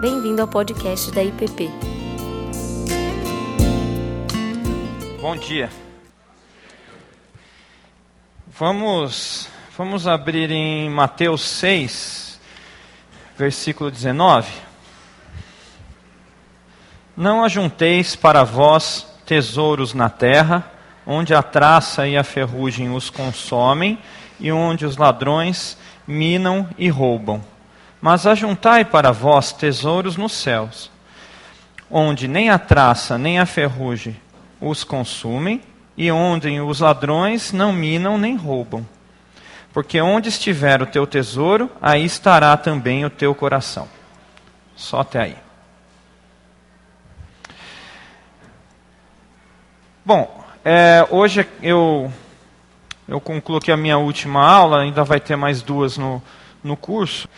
Bem-vindo ao podcast da IPP. Bom dia. Vamos, vamos abrir em Mateus 6, versículo 19. Não ajunteis para vós tesouros na terra, onde a traça e a ferrugem os consomem, e onde os ladrões minam e roubam. Mas ajuntai para vós tesouros nos céus, onde nem a traça nem a ferrugem os consumem, e onde os ladrões não minam nem roubam. Porque onde estiver o teu tesouro, aí estará também o teu coração. Só até aí. Bom, é, hoje eu, eu concluo aqui a minha última aula, ainda vai ter mais duas no, no curso.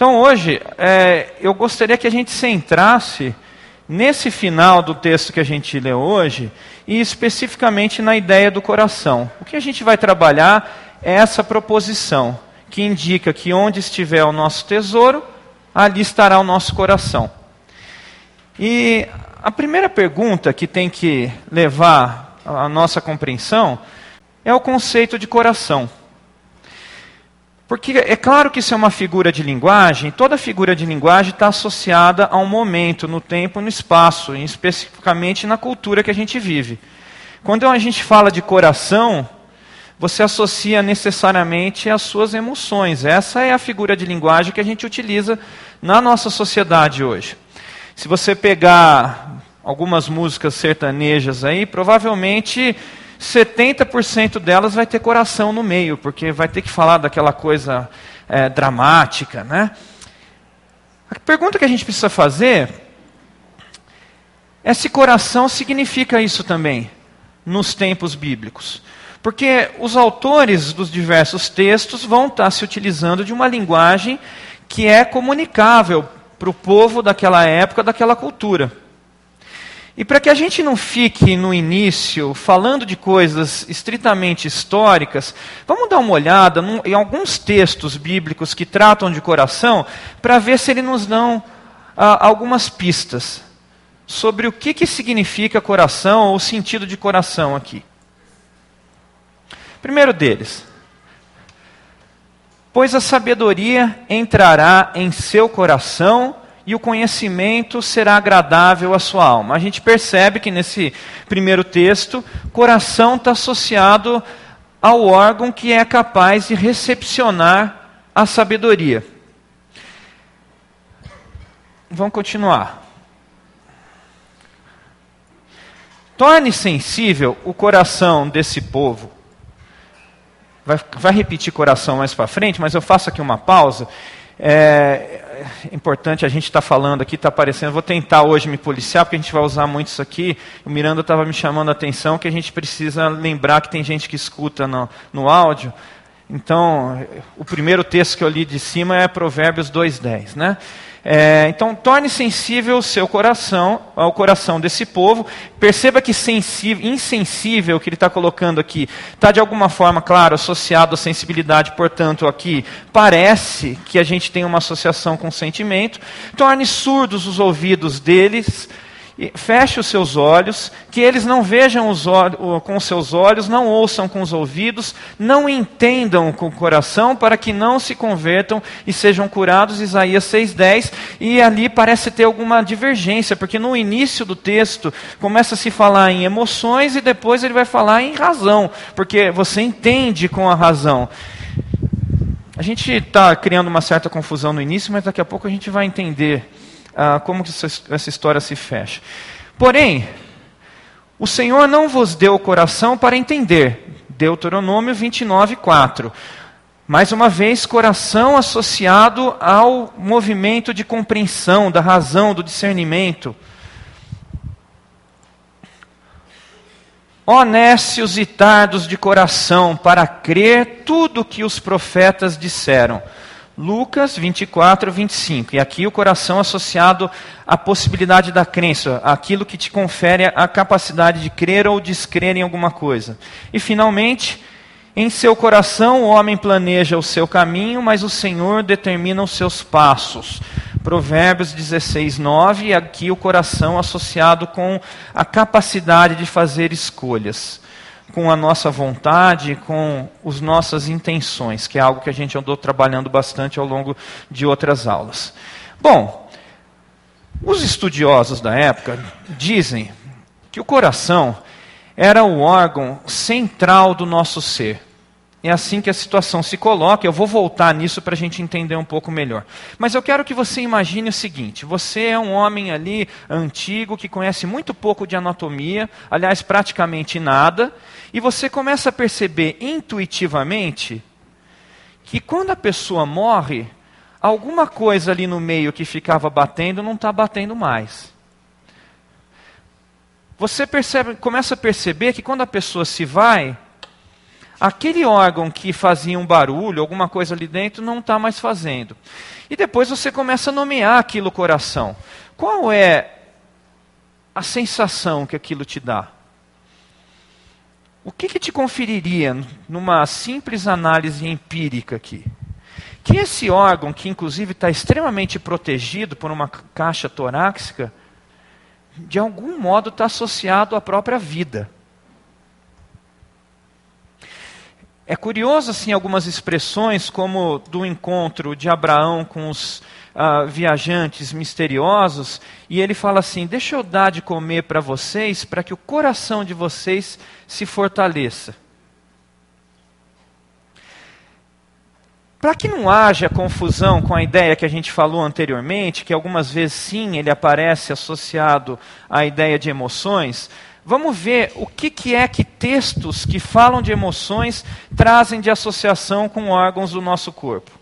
Então hoje é, eu gostaria que a gente centrasse nesse final do texto que a gente lê hoje e especificamente na ideia do coração. O que a gente vai trabalhar é essa proposição que indica que onde estiver o nosso tesouro, ali estará o nosso coração. E a primeira pergunta que tem que levar a nossa compreensão é o conceito de coração. Porque é claro que isso é uma figura de linguagem, toda figura de linguagem está associada a um momento, no tempo, no espaço, e especificamente na cultura que a gente vive. Quando a gente fala de coração, você associa necessariamente as suas emoções. Essa é a figura de linguagem que a gente utiliza na nossa sociedade hoje. Se você pegar algumas músicas sertanejas aí, provavelmente 70% delas vai ter coração no meio, porque vai ter que falar daquela coisa é, dramática, né? A pergunta que a gente precisa fazer é se coração significa isso também nos tempos bíblicos. Porque os autores dos diversos textos vão estar se utilizando de uma linguagem que é comunicável para o povo daquela época, daquela cultura. E para que a gente não fique no início falando de coisas estritamente históricas, vamos dar uma olhada em alguns textos bíblicos que tratam de coração, para ver se eles nos dão ah, algumas pistas sobre o que, que significa coração ou o sentido de coração aqui. Primeiro deles, pois a sabedoria entrará em seu coração e o conhecimento será agradável à sua alma. A gente percebe que nesse primeiro texto, coração está associado ao órgão que é capaz de recepcionar a sabedoria. Vamos continuar. Torne sensível o coração desse povo. Vai, vai repetir coração mais para frente, mas eu faço aqui uma pausa. É, é importante a gente estar tá falando aqui, está aparecendo. Vou tentar hoje me policiar, porque a gente vai usar muito isso aqui. O Miranda estava me chamando a atenção que a gente precisa lembrar que tem gente que escuta no, no áudio. Então, o primeiro texto que eu li de cima é Provérbios 2,10. Né? É, então, torne sensível o seu coração, ao coração desse povo. Perceba que sensível, insensível, que ele está colocando aqui, está de alguma forma, claro, associado à sensibilidade, portanto, aqui parece que a gente tem uma associação com sentimento. Torne surdos os ouvidos deles feche os seus olhos, que eles não vejam os com os seus olhos, não ouçam com os ouvidos, não entendam com o coração, para que não se convertam e sejam curados. Isaías 6,10. E ali parece ter alguma divergência, porque no início do texto começa a se falar em emoções e depois ele vai falar em razão, porque você entende com a razão. A gente está criando uma certa confusão no início, mas daqui a pouco a gente vai entender ah, como que essa história se fecha. Porém, o Senhor não vos deu o coração para entender. Deuteronômio 29, 4. Mais uma vez, coração associado ao movimento de compreensão, da razão, do discernimento. Honestos e tardos de coração para crer tudo o que os profetas disseram. Lucas 24, 25. E aqui o coração associado à possibilidade da crença, aquilo que te confere a capacidade de crer ou descrer em alguma coisa. E finalmente, em seu coração o homem planeja o seu caminho, mas o Senhor determina os seus passos. Provérbios 16, 9, e aqui o coração associado com a capacidade de fazer escolhas, com a nossa vontade, com as nossas intenções, que é algo que a gente andou trabalhando bastante ao longo de outras aulas. Bom, os estudiosos da época dizem que o coração era o órgão central do nosso ser. É assim que a situação se coloca. Eu vou voltar nisso para a gente entender um pouco melhor. Mas eu quero que você imagine o seguinte: você é um homem ali antigo que conhece muito pouco de anatomia, aliás, praticamente nada, e você começa a perceber intuitivamente que quando a pessoa morre, alguma coisa ali no meio que ficava batendo não está batendo mais. Você percebe, começa a perceber que quando a pessoa se vai, aquele órgão que fazia um barulho, alguma coisa ali dentro, não está mais fazendo. E depois você começa a nomear aquilo coração. Qual é a sensação que aquilo te dá? O que, que te conferiria numa simples análise empírica aqui? Que esse órgão, que inclusive está extremamente protegido por uma caixa torácica, de algum modo está associado à própria vida. É curioso assim algumas expressões como do encontro de Abraão com os uh, viajantes misteriosos e ele fala assim: deixa eu dar de comer para vocês para que o coração de vocês se fortaleça. Para que não haja confusão com a ideia que a gente falou anteriormente, que algumas vezes sim ele aparece associado à ideia de emoções, Vamos ver o que, que é que textos que falam de emoções trazem de associação com órgãos do nosso corpo.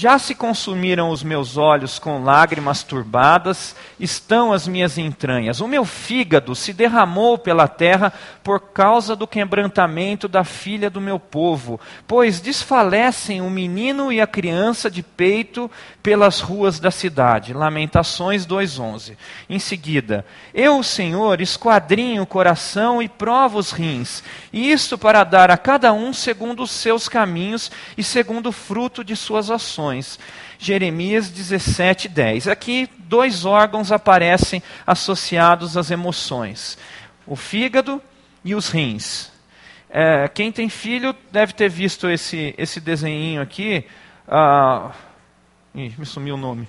Já se consumiram os meus olhos com lágrimas turbadas, estão as minhas entranhas. O meu fígado se derramou pela terra por causa do quebrantamento da filha do meu povo, pois desfalecem o menino e a criança de peito pelas ruas da cidade. Lamentações 2:11. Em seguida, eu, Senhor, esquadrinho o coração e provo os rins, e isto para dar a cada um segundo os seus caminhos e segundo o fruto de suas ações emoções. Jeremias 17, 10. Aqui, dois órgãos aparecem associados às emoções: o fígado e os rins. É, quem tem filho deve ter visto esse, esse desenho aqui. Ah, ih, me sumiu o nome.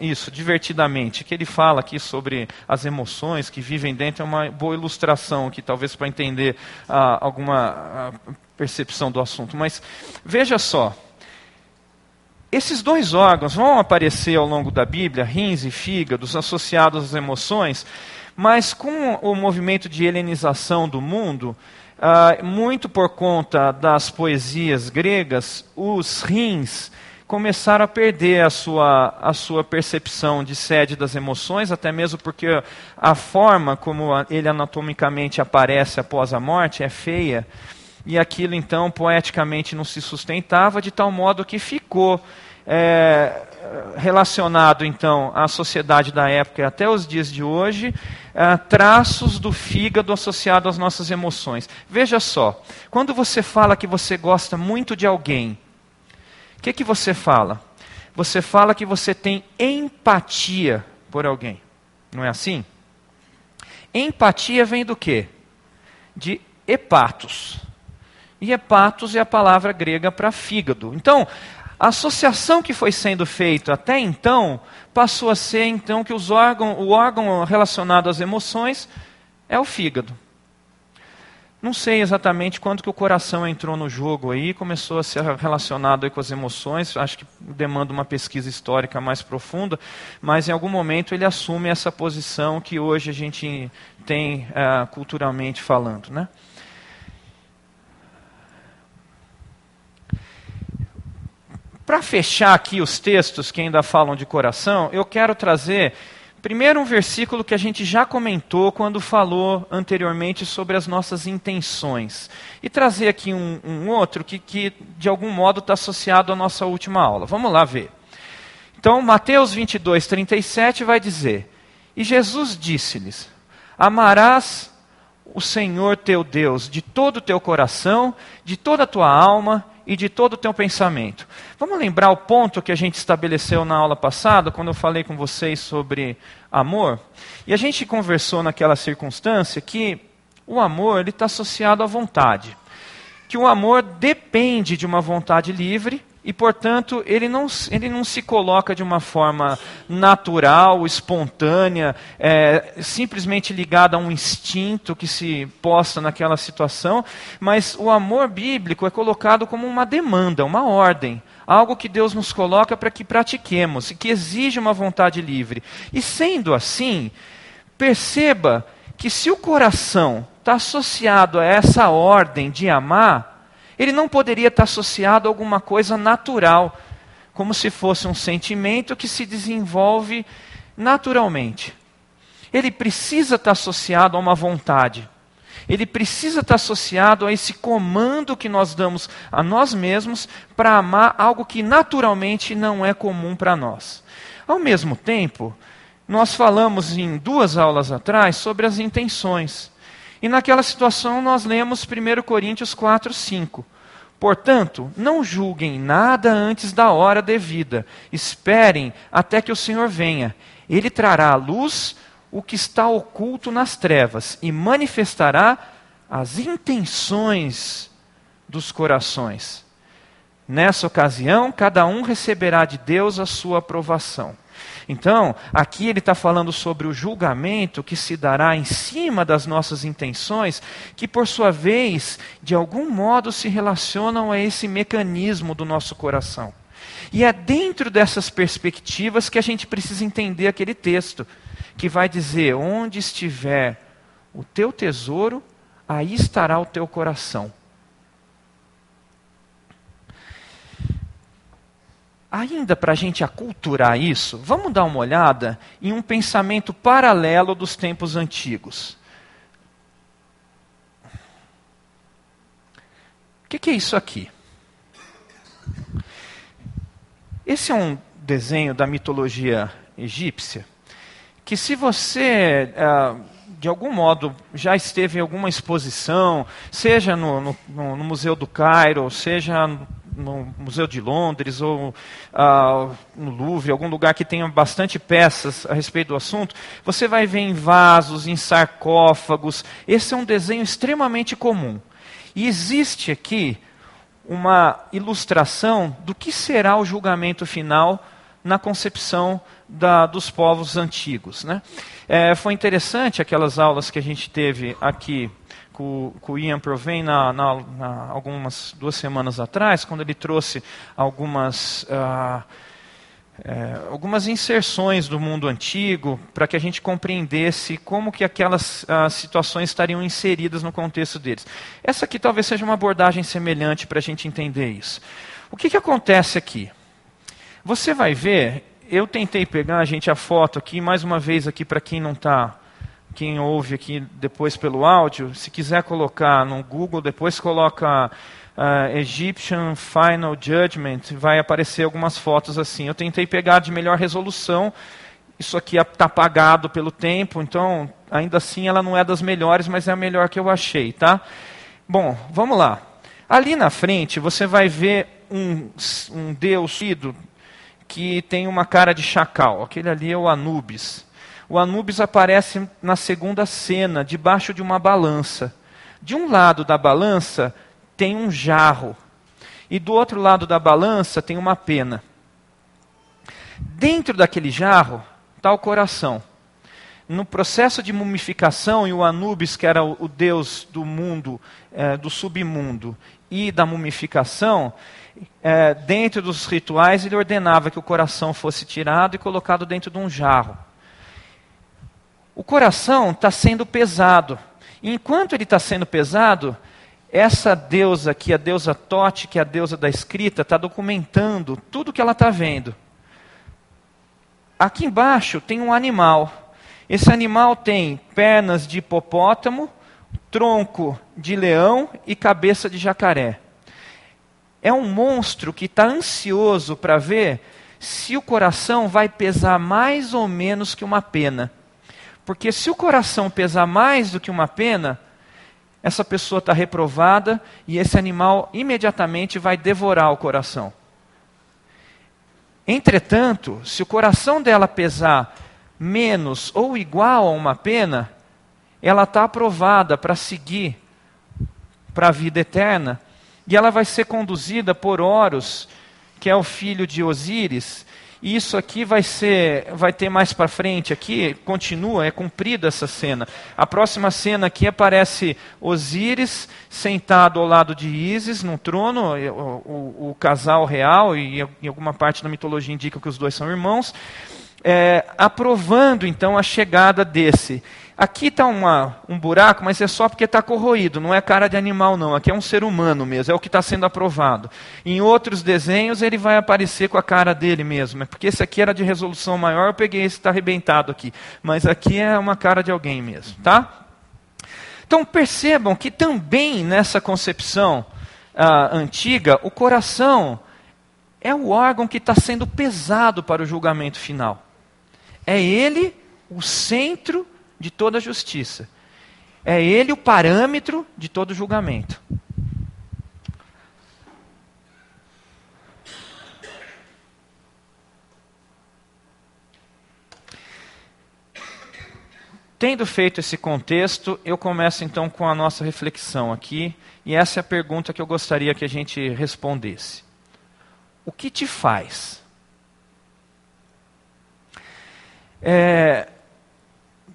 Isso, divertidamente, que ele fala aqui sobre as emoções que vivem dentro, é uma boa ilustração aqui, talvez para entender ah, alguma ah, percepção do assunto. Mas veja só, esses dois órgãos vão aparecer ao longo da Bíblia, rins e fígados, associados às emoções, mas com o movimento de helenização do mundo, uh, muito por conta das poesias gregas, os rins começaram a perder a sua, a sua percepção de sede das emoções, até mesmo porque a forma como ele anatomicamente aparece após a morte é feia e aquilo então poeticamente não se sustentava, de tal modo que ficou é, relacionado então à sociedade da época e até os dias de hoje, é, traços do fígado associado às nossas emoções. Veja só, quando você fala que você gosta muito de alguém, o que, que você fala? Você fala que você tem empatia por alguém, não é assim? Empatia vem do quê? De hepatos. E hepatos é a palavra grega para fígado. Então, a associação que foi sendo feita até então passou a ser então que os o órgão relacionado às emoções é o fígado. Não sei exatamente quando que o coração entrou no jogo aí, começou a ser relacionado com as emoções, acho que demanda uma pesquisa histórica mais profunda, mas em algum momento ele assume essa posição que hoje a gente tem uh, culturalmente falando. Né? Para fechar aqui os textos que ainda falam de coração, eu quero trazer primeiro um versículo que a gente já comentou quando falou anteriormente sobre as nossas intenções. E trazer aqui um, um outro que, que, de algum modo, está associado à nossa última aula. Vamos lá ver. Então, Mateus 22, 37 vai dizer: E Jesus disse-lhes: Amarás o Senhor teu Deus de todo o teu coração, de toda a tua alma e de todo o teu pensamento. Vamos lembrar o ponto que a gente estabeleceu na aula passada, quando eu falei com vocês sobre amor? E a gente conversou naquela circunstância que o amor está associado à vontade. Que o amor depende de uma vontade livre e, portanto, ele não, ele não se coloca de uma forma natural, espontânea, é, simplesmente ligada a um instinto que se posta naquela situação, mas o amor bíblico é colocado como uma demanda, uma ordem. Algo que Deus nos coloca para que pratiquemos e que exige uma vontade livre. E sendo assim, perceba que se o coração está associado a essa ordem de amar, ele não poderia estar associado a alguma coisa natural, como se fosse um sentimento que se desenvolve naturalmente. Ele precisa estar associado a uma vontade. Ele precisa estar associado a esse comando que nós damos a nós mesmos para amar algo que naturalmente não é comum para nós. Ao mesmo tempo, nós falamos em duas aulas atrás sobre as intenções. E naquela situação nós lemos 1 Coríntios 4, 5. Portanto, não julguem nada antes da hora devida. Esperem até que o Senhor venha. Ele trará à luz o que está oculto nas trevas e manifestará as intenções dos corações. Nessa ocasião, cada um receberá de Deus a sua aprovação. Então, aqui ele está falando sobre o julgamento que se dará em cima das nossas intenções, que por sua vez, de algum modo, se relacionam a esse mecanismo do nosso coração. E é dentro dessas perspectivas que a gente precisa entender aquele texto, que vai dizer: onde estiver o teu tesouro, aí estará o teu coração. Ainda para a gente aculturar isso, vamos dar uma olhada em um pensamento paralelo dos tempos antigos. O que, que é isso aqui? Esse é um desenho da mitologia egípcia que, se você uh, de algum modo já esteve em alguma exposição, seja no, no, no Museu do Cairo, seja no Museu de Londres ou ah, no Louvre, algum lugar que tenha bastante peças a respeito do assunto, você vai ver em vasos, em sarcófagos. Esse é um desenho extremamente comum. E existe aqui uma ilustração do que será o julgamento final na concepção da, dos povos antigos. Né? É, foi interessante aquelas aulas que a gente teve aqui com o Ian Provém na, na, na, algumas duas semanas atrás, quando ele trouxe algumas, ah, é, algumas inserções do mundo antigo para que a gente compreendesse como que aquelas ah, situações estariam inseridas no contexto deles. Essa aqui talvez seja uma abordagem semelhante para a gente entender isso. O que, que acontece aqui? Você vai ver, eu tentei pegar, gente, a foto aqui, mais uma vez aqui para quem não está quem ouve aqui depois pelo áudio, se quiser colocar no Google, depois coloca uh, Egyptian Final Judgment, vai aparecer algumas fotos assim. Eu tentei pegar de melhor resolução, isso aqui está apagado pelo tempo, então ainda assim ela não é das melhores, mas é a melhor que eu achei, tá? Bom, vamos lá. Ali na frente você vai ver um, um deus que tem uma cara de chacal. Aquele ali é o Anubis o Anubis aparece na segunda cena, debaixo de uma balança. De um lado da balança tem um jarro, e do outro lado da balança tem uma pena. Dentro daquele jarro está o coração. No processo de mumificação, e o Anubis, que era o, deus do mundo, é, do submundo, e da mumificação, é, dentro dos rituais, ele ordenava que o coração fosse tirado e colocado dentro de um jarro o coração está sendo pesado. E enquanto ele está sendo pesado, essa deusa aqui, a deusa Tote, que é a deusa da escrita, está documentando tudo que ela está vendo. Aqui embaixo tem um animal. Esse animal tem pernas de hipopótamo, tronco de leão e cabeça de jacaré. É um monstro que está ansioso para ver se o coração vai pesar mais ou menos que uma pena. Porque se o coração pesar mais do que uma pena, essa pessoa está reprovada e esse animal imediatamente vai devorar o coração. Entretanto, se o coração dela pesar menos ou igual a uma pena, ela está aprovada para seguir para a vida eterna e ela vai ser conduzida por Horus, que é o filho de Osíris, e isso aqui vai ser, vai ter mais para frente aqui, continua, é cumprida essa cena. A próxima cena aqui aparece Osíris sentado ao lado de Ísis no trono, o, o, o casal real, e em alguma parte da mitologia indica que os dois são irmãos, é, aprovando então a chegada desse. Aqui está um buraco, mas é só porque está corroído, não é cara de animal, não. Aqui é um ser humano mesmo, é o que está sendo aprovado. Em outros desenhos, ele vai aparecer com a cara dele mesmo. É porque esse aqui era de resolução maior, eu peguei esse que está arrebentado aqui. Mas aqui é uma cara de alguém mesmo, tá? Então percebam que também nessa concepção ah, antiga, o coração é o órgão que está sendo pesado para o julgamento final. É ele o centro de toda justiça. É ele o parâmetro de todo julgamento. Tendo feito esse contexto, eu começo então com a nossa reflexão aqui, e essa é a pergunta que eu gostaria que a gente respondesse. O que te faz? É,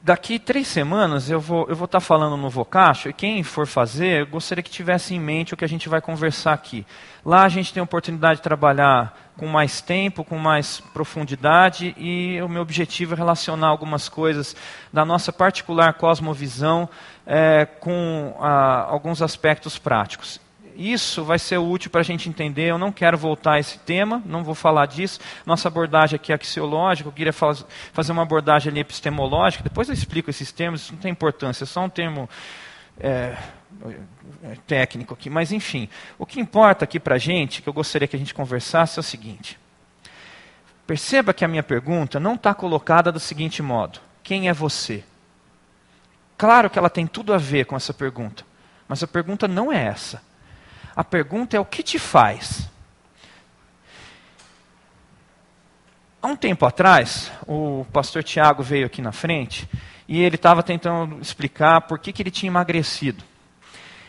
daqui três semanas eu vou eu vou estar tá falando no Vocacho e quem for fazer, eu gostaria que tivesse em mente o que a gente vai conversar aqui. Lá a gente tem a oportunidade de trabalhar com mais tempo, com mais profundidade e o meu objetivo é relacionar algumas coisas da nossa particular cosmovisão é, com ah, alguns aspectos práticos isso vai ser útil para a gente entender. Eu não quero voltar a esse tema, não vou falar disso. Nossa abordagem aqui é axiológica, eu queria faz, fazer uma abordagem ali epistemológica. Depois eu explico esses termos, isso não tem importância, é só um termo é, é técnico aqui. Mas, enfim, o que importa aqui para a gente, que eu gostaria que a gente conversasse, é o seguinte. Perceba que a minha pergunta não está colocada do seguinte modo: Quem é você? Claro que ela tem tudo a ver com essa pergunta, mas a pergunta não é essa. A pergunta é o que te faz? Há um tempo atrás, o pastor Tiago veio aqui na frente e ele estava tentando explicar por que, que ele tinha emagrecido.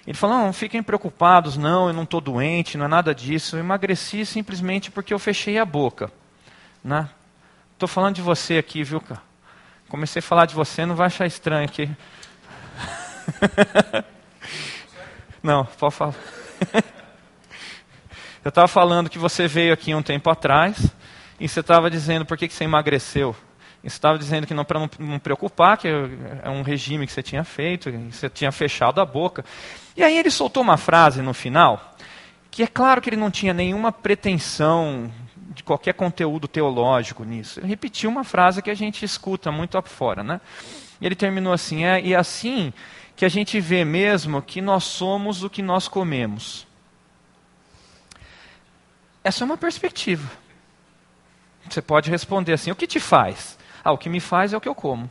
Ele falou: não, fiquem preocupados, não, eu não estou doente, não é nada disso. Eu emagreci simplesmente porque eu fechei a boca. Né? Estou falando de você aqui, viu, cara? Comecei a falar de você, não vai achar estranho aqui. não, pode falar. Eu estava falando que você veio aqui um tempo atrás e você estava dizendo por que, que você emagreceu. E você estava dizendo que não para não, não, preocupar, que é um regime que você tinha feito, você tinha fechado a boca. E aí ele soltou uma frase no final, que é claro que ele não tinha nenhuma pretensão de qualquer conteúdo teológico nisso. Ele repetiu uma frase que a gente escuta muito fora, né? E ele terminou assim: é, e assim que a gente vê mesmo que nós somos o que nós comemos. Essa é uma perspectiva. Você pode responder assim: o que te faz? Ah, o que me faz é o que eu como.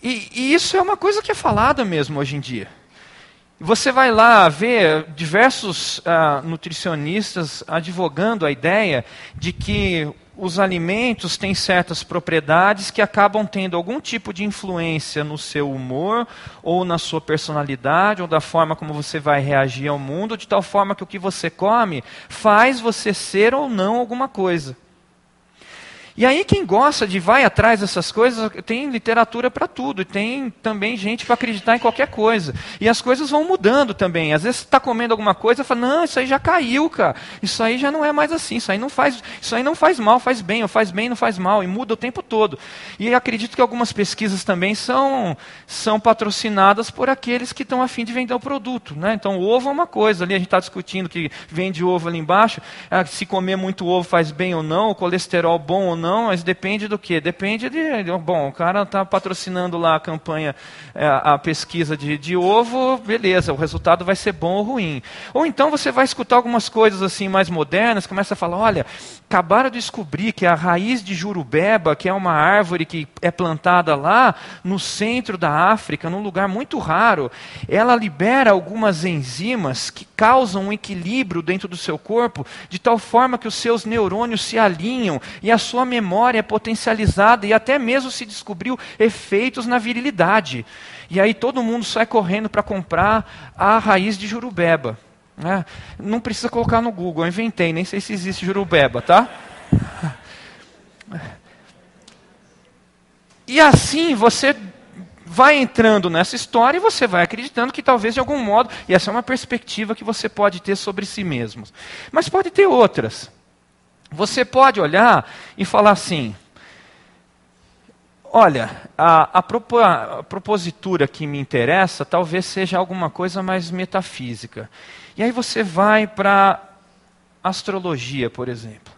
E, e isso é uma coisa que é falada mesmo hoje em dia. Você vai lá ver diversos ah, nutricionistas advogando a ideia de que os alimentos têm certas propriedades que acabam tendo algum tipo de influência no seu humor, ou na sua personalidade, ou da forma como você vai reagir ao mundo, de tal forma que o que você come faz você ser ou não alguma coisa. E aí quem gosta de vai atrás dessas coisas, tem literatura para tudo, e tem também gente para acreditar em qualquer coisa. E as coisas vão mudando também. Às vezes você está comendo alguma coisa e fala, não, isso aí já caiu, cara. Isso aí já não é mais assim, isso aí não faz, isso aí não faz mal, faz bem, ou faz bem, não faz mal, e muda o tempo todo. E acredito que algumas pesquisas também são, são patrocinadas por aqueles que estão afim de vender o produto. Né? Então o ovo é uma coisa, ali a gente está discutindo que vende ovo ali embaixo, ah, se comer muito ovo faz bem ou não, o colesterol bom ou não não, mas depende do quê? Depende de. Bom, o cara está patrocinando lá a campanha, é, a pesquisa de, de ovo, beleza, o resultado vai ser bom ou ruim. Ou então você vai escutar algumas coisas assim mais modernas, começa a falar: olha, acabaram de descobrir que a raiz de jurubeba, que é uma árvore que é plantada lá no centro da África, num lugar muito raro, ela libera algumas enzimas que causam um equilíbrio dentro do seu corpo, de tal forma que os seus neurônios se alinham e a sua memória é potencializada e até mesmo se descobriu efeitos na virilidade. E aí todo mundo sai correndo para comprar a raiz de jurubeba. Né? Não precisa colocar no Google, eu inventei, nem sei se existe jurubeba, tá? E assim você vai entrando nessa história e você vai acreditando que talvez de algum modo, e essa é uma perspectiva que você pode ter sobre si mesmo. Mas pode ter outras. Você pode olhar e falar assim: olha, a, a, propo, a propositura que me interessa talvez seja alguma coisa mais metafísica. E aí você vai para astrologia, por exemplo.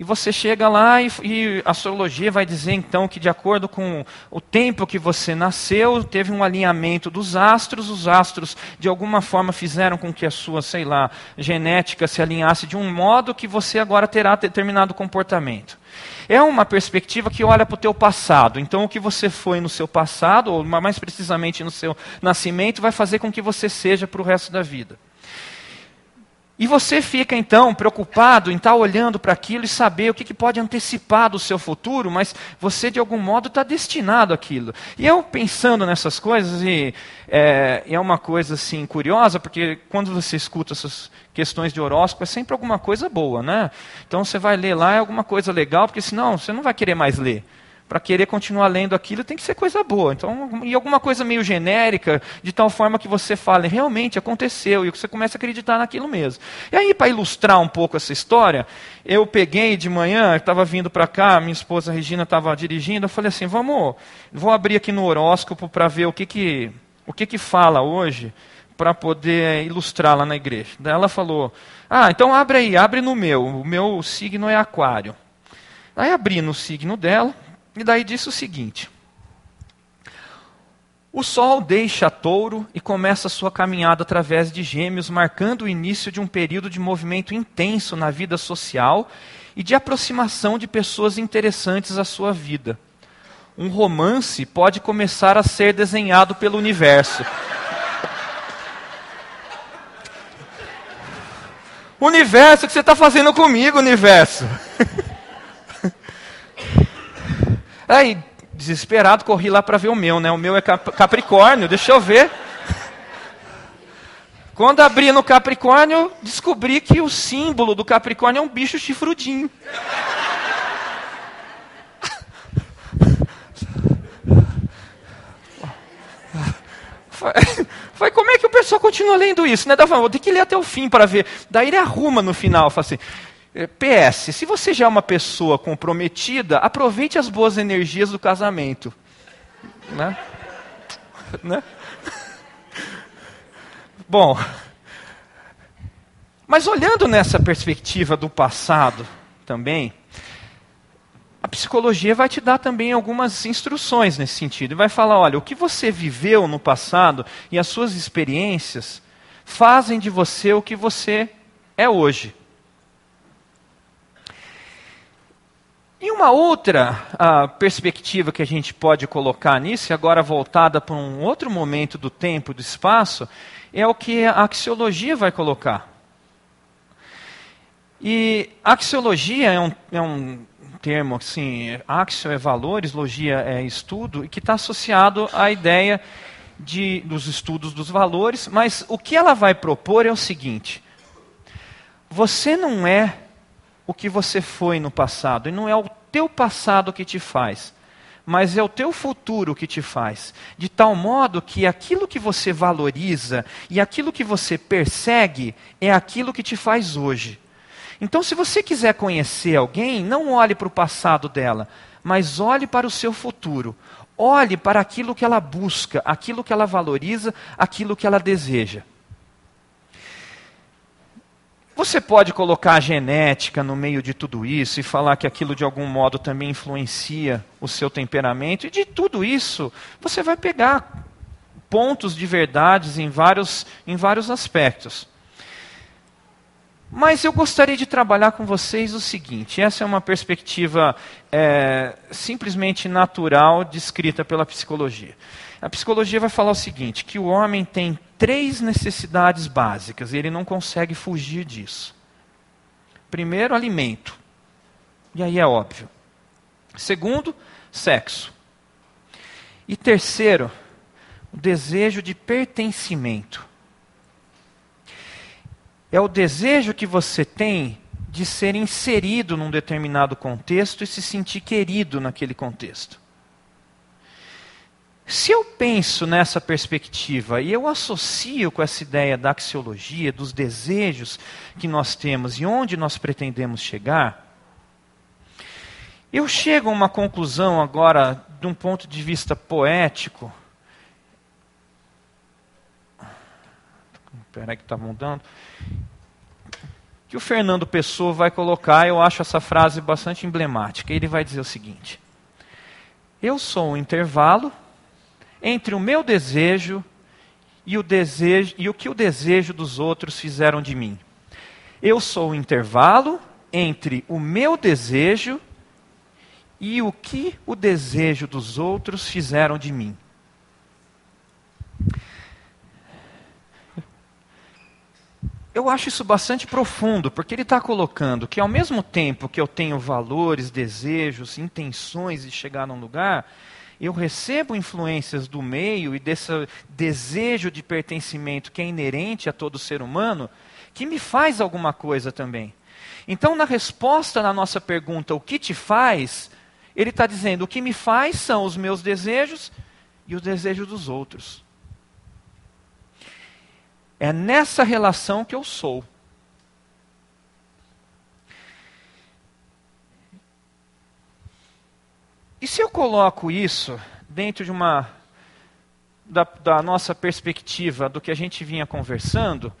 E você chega lá e, e, a astrologia vai dizer então que de acordo com o tempo que você nasceu, teve um alinhamento dos astros, os astros de alguma forma fizeram com que a sua, sei lá, genética se alinhasse de um modo que você agora terá determinado comportamento. É uma perspectiva que olha para o teu passado. Então, o que você foi no seu passado, ou mais precisamente no seu nascimento, vai fazer com que você seja para o resto da vida. E você fica então preocupado em estar tá olhando para aquilo e saber o que, que, pode antecipar do seu futuro, mas você de algum modo está destinado àquilo. E eu pensando nessas coisas, e é, é, uma coisa assim curiosa, porque quando você escuta essas questões de horóscopo, é sempre alguma coisa boa, né? Então você vai ler lá, é alguma coisa legal, porque senão você não vai querer mais ler para querer continuar lendo aquilo tem que ser coisa boa. Então, e alguma coisa meio genérica, de tal forma que você fale, realmente aconteceu, e você começa a acreditar naquilo mesmo. E aí, para ilustrar um pouco essa história, eu peguei de manhã, estava vindo para cá, minha esposa Regina estava dirigindo, eu falei assim, vamos, vou abrir aqui no horóscopo para ver o que que, o que que fala hoje, para poder ilustrar lá na igreja. Daí ela falou, ah, então abre aí, abre no meu, o meu signo é aquário. Aí abri no signo dela, e daí disse o seguinte: O Sol deixa touro e começa sua caminhada através de gêmeos, marcando o início de um período de movimento intenso na vida social e de aproximação de pessoas interessantes à sua vida. Um romance pode começar a ser desenhado pelo universo. Universo, o que você está fazendo comigo, universo? Aí, desesperado, corri lá para ver o meu, né? O meu é Capricórnio, deixa eu ver. Quando abri no Capricórnio, descobri que o símbolo do Capricórnio é um bicho chifrudinho. Foi, como é que o pessoal continua lendo isso? Né? Vou ter que ler até o fim para ver. Daí ele arruma no final, fala assim, PS, se você já é uma pessoa comprometida, aproveite as boas energias do casamento. Né? né? Bom, mas olhando nessa perspectiva do passado também, a psicologia vai te dar também algumas instruções nesse sentido. E vai falar: olha, o que você viveu no passado e as suas experiências fazem de você o que você é hoje. E uma outra uh, perspectiva que a gente pode colocar nisso, agora voltada para um outro momento do tempo do espaço, é o que a axiologia vai colocar. E axiologia é um, é um termo assim, axio é valores, logia é estudo, e que está associado à ideia de, dos estudos dos valores, mas o que ela vai propor é o seguinte: você não é o que você foi no passado. E não é o teu passado que te faz, mas é o teu futuro que te faz. De tal modo que aquilo que você valoriza e aquilo que você persegue é aquilo que te faz hoje. Então, se você quiser conhecer alguém, não olhe para o passado dela, mas olhe para o seu futuro. Olhe para aquilo que ela busca, aquilo que ela valoriza, aquilo que ela deseja. Você pode colocar a genética no meio de tudo isso e falar que aquilo de algum modo também influencia o seu temperamento, e de tudo isso você vai pegar pontos de verdades em vários, em vários aspectos. Mas eu gostaria de trabalhar com vocês o seguinte: essa é uma perspectiva é, simplesmente natural descrita pela psicologia. A psicologia vai falar o seguinte: que o homem tem três necessidades básicas e ele não consegue fugir disso. Primeiro, alimento. E aí é óbvio. Segundo, sexo. E terceiro, o desejo de pertencimento. É o desejo que você tem de ser inserido num determinado contexto e se sentir querido naquele contexto. Se eu penso nessa perspectiva e eu associo com essa ideia da axiologia, dos desejos que nós temos e onde nós pretendemos chegar, eu chego a uma conclusão agora, de um ponto de vista poético. Espera que está mudando. Que o Fernando Pessoa vai colocar, eu acho essa frase bastante emblemática. Ele vai dizer o seguinte: Eu sou um intervalo entre o meu desejo e o desejo e o que o desejo dos outros fizeram de mim. Eu sou o intervalo entre o meu desejo e o que o desejo dos outros fizeram de mim. Eu acho isso bastante profundo, porque ele está colocando que ao mesmo tempo que eu tenho valores, desejos, intenções de chegar num lugar, eu recebo influências do meio e desse desejo de pertencimento que é inerente a todo ser humano, que me faz alguma coisa também. Então, na resposta na nossa pergunta, o que te faz? Ele está dizendo: o que me faz são os meus desejos e os desejos dos outros. É nessa relação que eu sou. E se eu coloco isso dentro de uma da, da, nossa perspectiva do que a gente vinha conversando,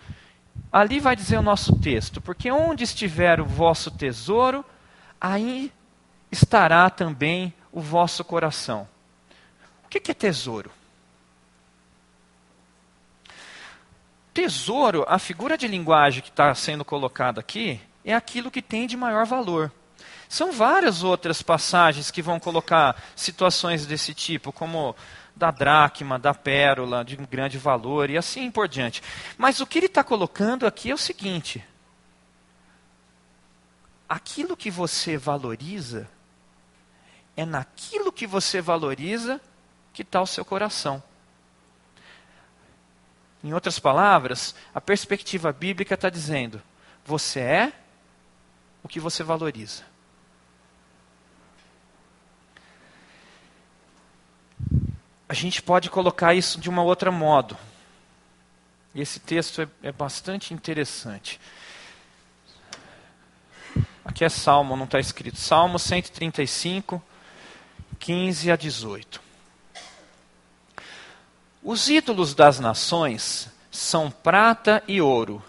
ali vai dizer o nosso texto, porque onde estiver o vosso tesouro, aí estará também o vosso coração. O que é tesouro? Tesouro, a figura de linguagem que está sendo colocada aqui, é aquilo que tem de maior valor. São várias outras passagens que vão colocar situações desse tipo, como da dracma, da pérola, de grande valor e assim por diante. Mas o que ele está colocando aqui é o seguinte: aquilo que você valoriza, é naquilo que você valoriza que está o seu coração. Em outras palavras, a perspectiva bíblica está dizendo: você é o que você valoriza. A gente pode colocar isso de uma outra modo. E esse texto é, é bastante interessante. Aqui é Salmo, não está escrito. Salmo 135, 15 a 18. Os ídolos das nações são prata e ouro,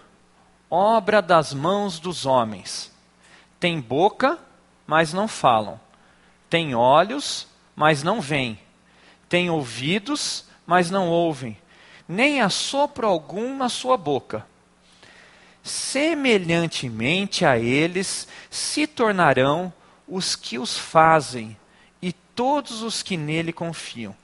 obra das mãos dos homens. Tem boca, mas não falam. Tem olhos, mas não veem têm ouvidos, mas não ouvem, nem assopro algum na sua boca. Semelhantemente a eles se tornarão os que os fazem e todos os que nele confiam.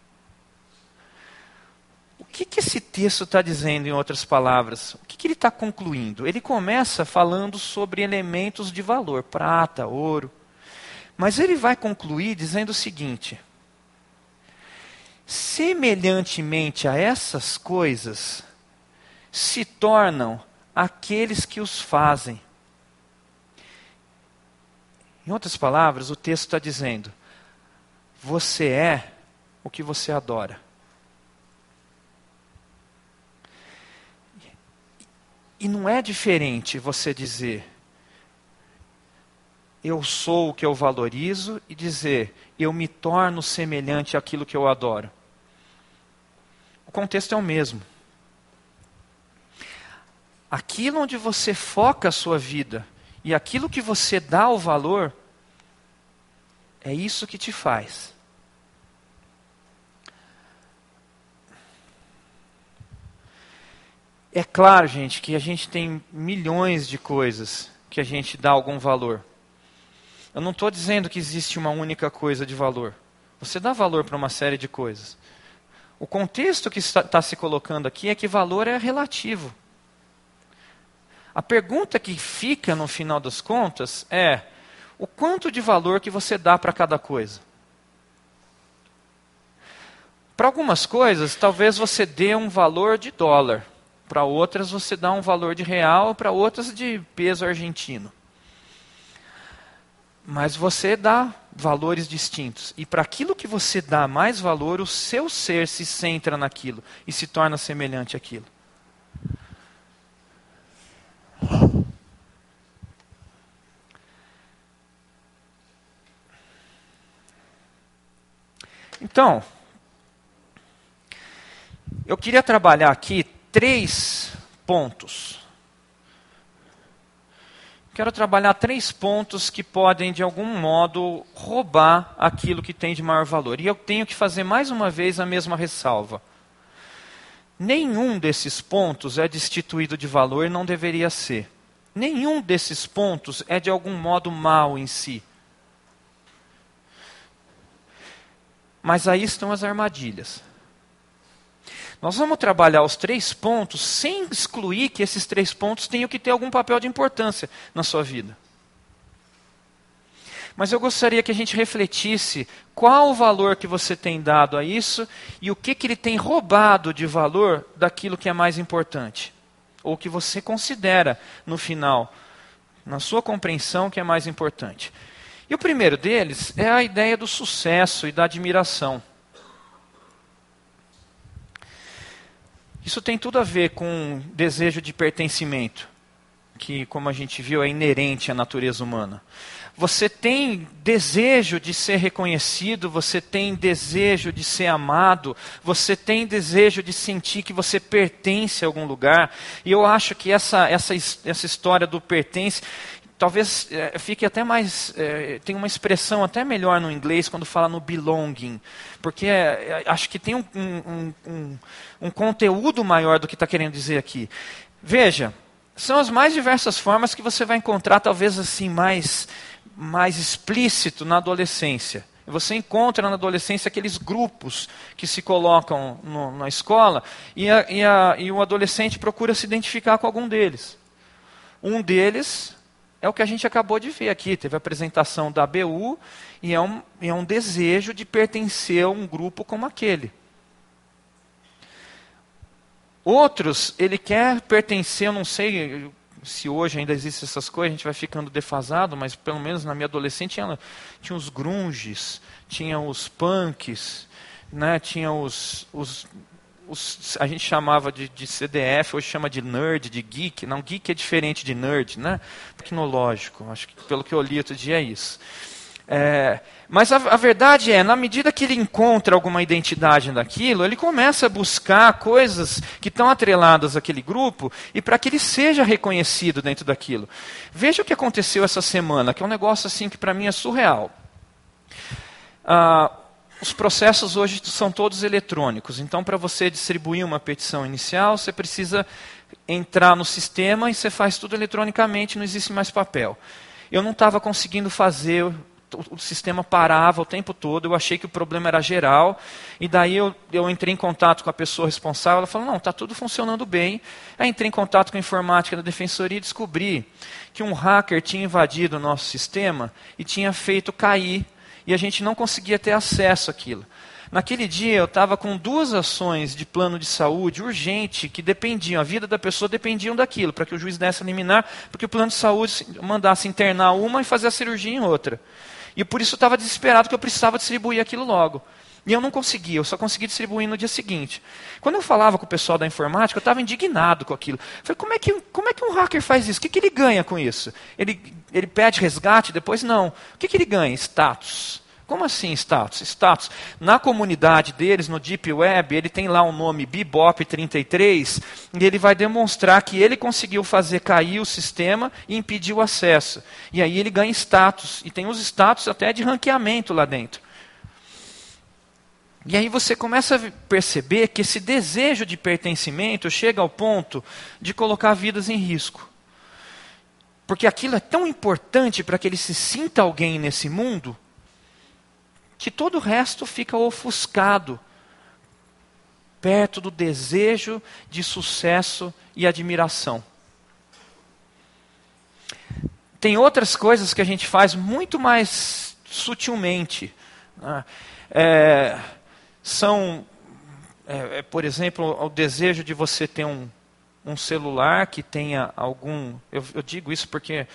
O que, que esse texto está dizendo, em outras palavras? O que, que ele está concluindo? Ele começa falando sobre elementos de valor, prata, ouro. Mas ele vai concluir dizendo o seguinte: semelhantemente a essas coisas, se tornam aqueles que os fazem. Em outras palavras, o texto está dizendo: você é o que você adora. E não é diferente você dizer, eu sou o que eu valorizo, e dizer, eu me torno semelhante àquilo que eu adoro. O contexto é o mesmo. aquilo onde você foca a sua vida e aquilo que você dá o valor, é isso que te faz. É claro, gente, que a gente tem milhões de coisas que a gente dá algum valor. Eu não estou dizendo que existe uma única coisa de valor. Você dá valor para uma série de coisas. O contexto que está, está se colocando aqui é que valor é relativo. A pergunta que fica no final das contas é: o quanto de valor que você dá para cada coisa? Para algumas coisas, talvez você dê um valor de dólar. Para outras, você dá um valor de real. Para outras, de peso argentino. Mas você dá valores distintos. E para aquilo que você dá mais valor, o seu ser se centra naquilo e se torna semelhante àquilo. Então, eu queria trabalhar aqui três pontos. Quero trabalhar três pontos que podem, de algum modo, roubar aquilo que tem de maior valor. E eu tenho que fazer mais uma vez a mesma ressalva. Nenhum desses pontos é destituído de valor e não deveria ser. Nenhum desses pontos é de algum modo mal em si. Mas aí estão as armadilhas. Nós vamos trabalhar os três pontos sem excluir que esses três pontos tenham que ter algum papel de importância na sua vida. Mas eu gostaria que a gente refletisse qual o valor que você tem dado a isso e o que, que ele tem roubado de valor daquilo que é mais importante. Ou que você considera, no final, na sua compreensão, que é mais importante. E o primeiro deles é a ideia do sucesso e da admiração. Isso tem tudo a ver com desejo de pertencimento, que, como a gente viu, é inerente à natureza humana. Você tem desejo de ser reconhecido, você tem desejo de ser amado, você tem desejo de sentir que você pertence a algum lugar. E eu acho que essa, essa, essa história do pertence, talvez é, fique até mais. É, tem uma expressão até melhor no inglês quando fala no belonging. Porque é, acho que tem um, um, um, um conteúdo maior do que está querendo dizer aqui. Veja, são as mais diversas formas que você vai encontrar, talvez assim, mais, mais explícito na adolescência. Você encontra na adolescência aqueles grupos que se colocam no, na escola e, a, e, a, e o adolescente procura se identificar com algum deles. Um deles é o que a gente acabou de ver aqui. Teve a apresentação da ABU e é um, é um desejo de pertencer a um grupo como aquele. Outros, ele quer pertencer, eu não sei se hoje ainda existem essas coisas, a gente vai ficando defasado, mas pelo menos na minha adolescência tinha, tinha os grunges, tinha os punks, né, tinha os, os os, a gente chamava de, de, CDF, hoje chama de nerd, de geek. Não, geek é diferente de nerd, né? Tecnológico, acho que pelo que eu li outro dia é isso. É, mas a, a, verdade é, na medida que ele encontra alguma identidade daquilo, ele começa a buscar coisas que estão atreladas àquele grupo e para que ele seja reconhecido dentro daquilo. Veja o que aconteceu essa semana, que é um negócio assim que para mim é surreal. Ah, os processos hoje são todos eletrônicos. Então, para você distribuir uma petição inicial, você precisa entrar no sistema e você faz tudo eletronicamente, não existe mais papel. Eu não estava conseguindo fazer, o sistema parava o tempo todo, eu achei que o problema era geral, e daí eu, eu entrei em contato com a pessoa responsável, ela falou, não, está tudo funcionando bem. Aí entrei em contato com a informática da defensoria e descobri que um hacker tinha invadido o nosso sistema e tinha feito cair e a gente não conseguia ter acesso àquilo. Naquele dia eu estava com duas ações de plano de saúde urgente que dependiam, a vida da pessoa dependiam daquilo, para que o juiz desse a liminar, porque o plano de saúde mandasse internar uma e fazer a cirurgia em outra. E por isso eu estava desesperado que eu precisava distribuir aquilo logo. E eu não conseguia, eu só consegui distribuir no dia seguinte. Quando eu falava com o pessoal da informática, eu estava indignado com aquilo. Eu falei, como é, que, como é que um hacker faz isso? O que, que ele ganha com isso? Ele, ele pede resgate, depois não. O que, que ele ganha? Status. Como assim status? Status. Na comunidade deles, no Deep Web, ele tem lá o um nome Bebop33 e ele vai demonstrar que ele conseguiu fazer cair o sistema e impedir o acesso. E aí ele ganha status. E tem os status até de ranqueamento lá dentro. E aí você começa a perceber que esse desejo de pertencimento chega ao ponto de colocar vidas em risco. Porque aquilo é tão importante para que ele se sinta alguém nesse mundo que todo o resto fica ofuscado perto do desejo de sucesso e admiração. Tem outras coisas que a gente faz muito mais sutilmente. Né? É, são, é, é, por exemplo, o desejo de você ter um, um celular que tenha algum. Eu, eu digo isso porque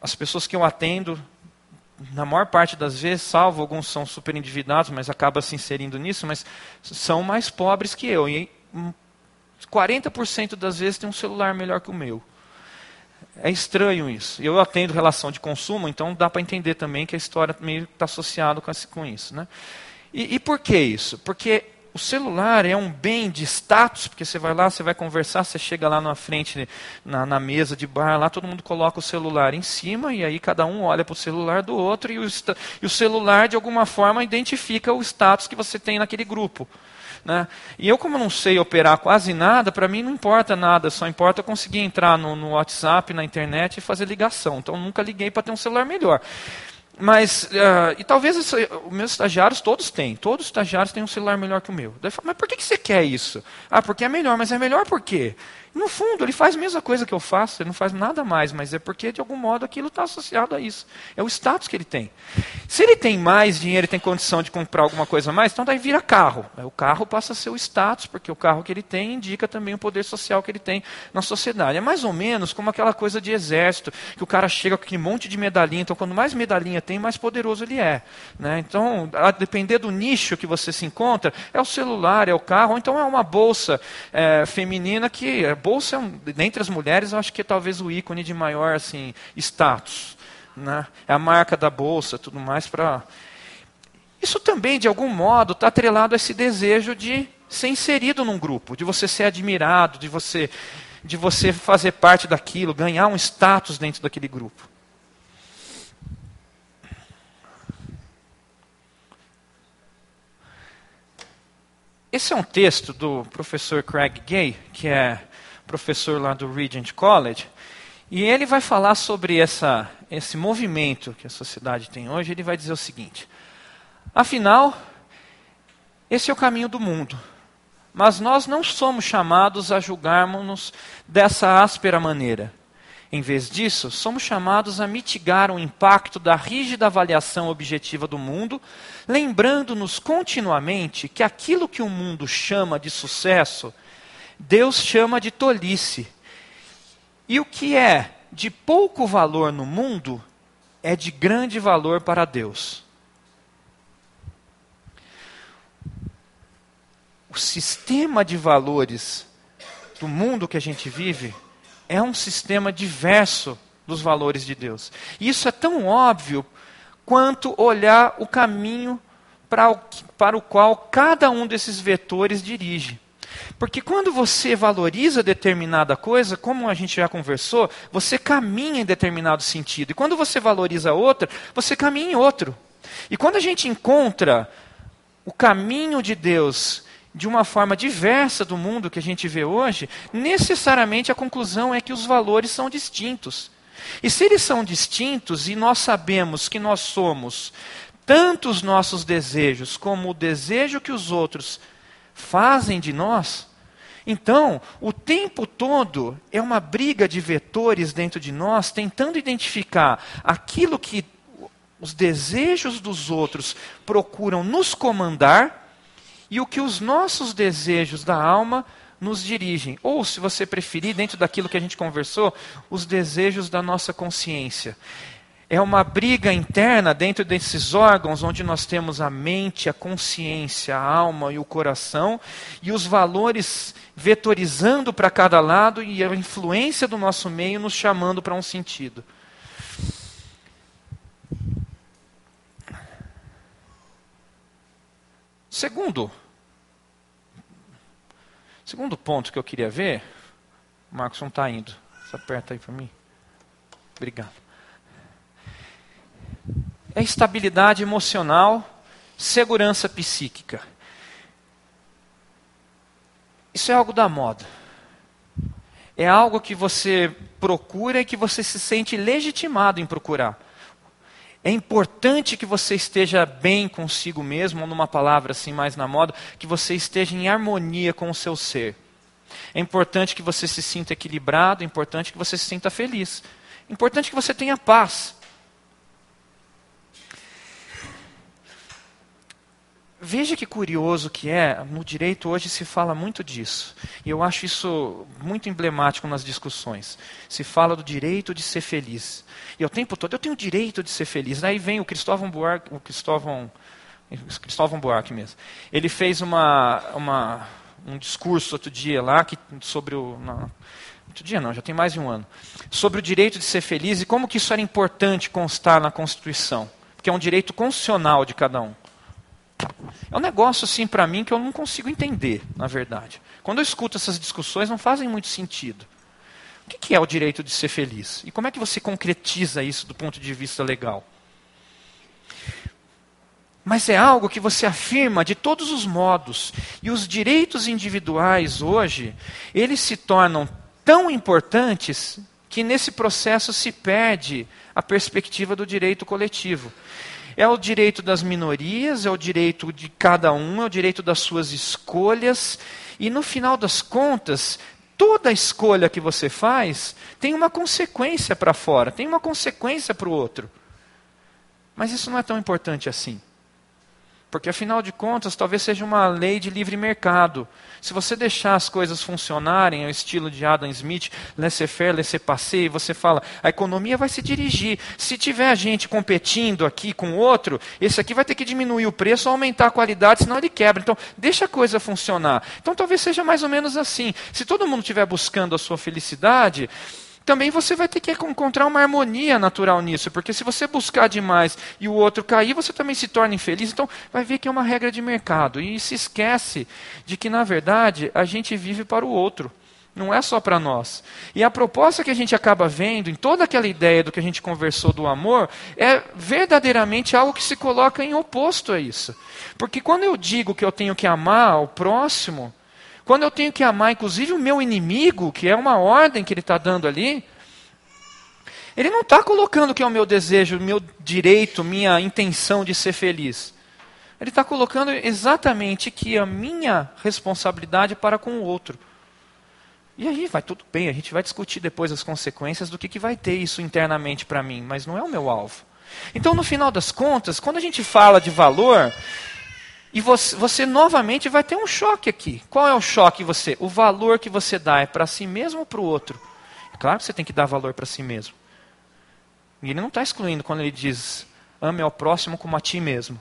as pessoas que eu atendo na maior parte das vezes, salvo alguns são super endividados, mas acaba se inserindo nisso, mas são mais pobres que eu. E 40% das vezes tem um celular melhor que o meu. É estranho isso. Eu atendo relação de consumo, então dá para entender também que a história meio está associada com isso. Né? E, e por que isso? Porque o celular é um bem de status, porque você vai lá, você vai conversar, você chega lá na frente, na, na mesa de bar, lá todo mundo coloca o celular em cima, e aí cada um olha para o celular do outro, e o, e o celular, de alguma forma, identifica o status que você tem naquele grupo. Né? E eu, como não sei operar quase nada, para mim não importa nada, só importa eu conseguir entrar no, no WhatsApp, na internet e fazer ligação. Então nunca liguei para ter um celular melhor. Mas, uh, e talvez os meus estagiários todos têm, todos os estagiários têm um celular melhor que o meu. Daí falo, mas por que, que você quer isso? Ah, porque é melhor, mas é melhor por quê? No fundo, ele faz a mesma coisa que eu faço, ele não faz nada mais, mas é porque, de algum modo, aquilo está associado a isso. É o status que ele tem. Se ele tem mais dinheiro e tem condição de comprar alguma coisa a mais, então daí vira carro. O carro passa a ser o status, porque o carro que ele tem indica também o poder social que ele tem na sociedade. É mais ou menos como aquela coisa de exército, que o cara chega com aquele monte de medalhinha, então quanto mais medalhinha tem, mais poderoso ele é. Né? Então, a depender do nicho que você se encontra, é o celular, é o carro, ou então é uma bolsa é, feminina que é bolsa, é um, dentre as mulheres, eu acho que é talvez o ícone de maior assim, status. Né? É a marca da bolsa, tudo mais para. Isso também, de algum modo, está atrelado a esse desejo de ser inserido num grupo, de você ser admirado, de você, de você fazer parte daquilo, ganhar um status dentro daquele grupo. Esse é um texto do professor Craig Gay, que é professor lá do Regent College, e ele vai falar sobre essa, esse movimento que a sociedade tem hoje. Ele vai dizer o seguinte: afinal, esse é o caminho do mundo, mas nós não somos chamados a julgarmos-nos dessa áspera maneira. Em vez disso, somos chamados a mitigar o impacto da rígida avaliação objetiva do mundo, lembrando-nos continuamente que aquilo que o mundo chama de sucesso Deus chama de tolice. E o que é de pouco valor no mundo é de grande valor para Deus. O sistema de valores do mundo que a gente vive é um sistema diverso dos valores de Deus. E isso é tão óbvio quanto olhar o caminho para o, para o qual cada um desses vetores dirige. Porque quando você valoriza determinada coisa, como a gente já conversou, você caminha em determinado sentido. E quando você valoriza outra, você caminha em outro. E quando a gente encontra o caminho de Deus de uma forma diversa do mundo que a gente vê hoje, necessariamente a conclusão é que os valores são distintos. E se eles são distintos e nós sabemos que nós somos tanto os nossos desejos como o desejo que os outros fazem de nós. Então, o tempo todo é uma briga de vetores dentro de nós, tentando identificar aquilo que os desejos dos outros procuram nos comandar e o que os nossos desejos da alma nos dirigem. Ou, se você preferir, dentro daquilo que a gente conversou, os desejos da nossa consciência. É uma briga interna dentro desses órgãos onde nós temos a mente, a consciência, a alma e o coração, e os valores vetorizando para cada lado e a influência do nosso meio nos chamando para um sentido. Segundo, segundo ponto que eu queria ver, o Marcos não está indo. Você aperta aí para mim. Obrigado. É estabilidade emocional, segurança psíquica. Isso é algo da moda. É algo que você procura e que você se sente legitimado em procurar. É importante que você esteja bem consigo mesmo, ou numa palavra assim mais na moda, que você esteja em harmonia com o seu ser. É importante que você se sinta equilibrado, é importante que você se sinta feliz. É importante que você tenha paz. Veja que curioso que é, no direito hoje se fala muito disso. E eu acho isso muito emblemático nas discussões. Se fala do direito de ser feliz. E o tempo todo, eu tenho o direito de ser feliz. Aí vem o Cristóvão Buarque, o Cristóvão, Cristóvão Buarque mesmo. Ele fez uma, uma, um discurso outro dia lá que, sobre o... Não, outro dia não, já tem mais de um ano. Sobre o direito de ser feliz e como que isso era importante constar na Constituição. Porque é um direito constitucional de cada um. É um negócio, assim, para mim, que eu não consigo entender, na verdade. Quando eu escuto essas discussões, não fazem muito sentido. O que é o direito de ser feliz? E como é que você concretiza isso do ponto de vista legal? Mas é algo que você afirma de todos os modos. E os direitos individuais hoje, eles se tornam tão importantes que nesse processo se perde a perspectiva do direito coletivo. É o direito das minorias, é o direito de cada um, é o direito das suas escolhas. E no final das contas, toda escolha que você faz tem uma consequência para fora, tem uma consequência para o outro. Mas isso não é tão importante assim. Porque afinal de contas, talvez seja uma lei de livre mercado. Se você deixar as coisas funcionarem, ao estilo de Adam Smith, laissez-faire, laissez-passer, você fala, a economia vai se dirigir. Se tiver gente competindo aqui com outro, esse aqui vai ter que diminuir o preço ou aumentar a qualidade, senão ele quebra. Então, deixa a coisa funcionar. Então, talvez seja mais ou menos assim. Se todo mundo estiver buscando a sua felicidade, também você vai ter que encontrar uma harmonia natural nisso, porque se você buscar demais e o outro cair, você também se torna infeliz. Então, vai ver que é uma regra de mercado. E se esquece de que, na verdade, a gente vive para o outro. Não é só para nós. E a proposta que a gente acaba vendo em toda aquela ideia do que a gente conversou do amor é verdadeiramente algo que se coloca em oposto a isso. Porque quando eu digo que eu tenho que amar o próximo, quando eu tenho que amar, inclusive, o meu inimigo, que é uma ordem que ele está dando ali, ele não está colocando que é o meu desejo, o meu direito, minha intenção de ser feliz. Ele está colocando exatamente que a minha responsabilidade é para com o outro. E aí vai tudo bem, a gente vai discutir depois as consequências do que, que vai ter isso internamente para mim, mas não é o meu alvo. Então, no final das contas, quando a gente fala de valor, e você, você, novamente vai ter um choque aqui. Qual é o choque você? O valor que você dá é para si mesmo ou para o outro? É claro que você tem que dar valor para si mesmo. E ele não está excluindo quando ele diz ame ao próximo como a ti mesmo.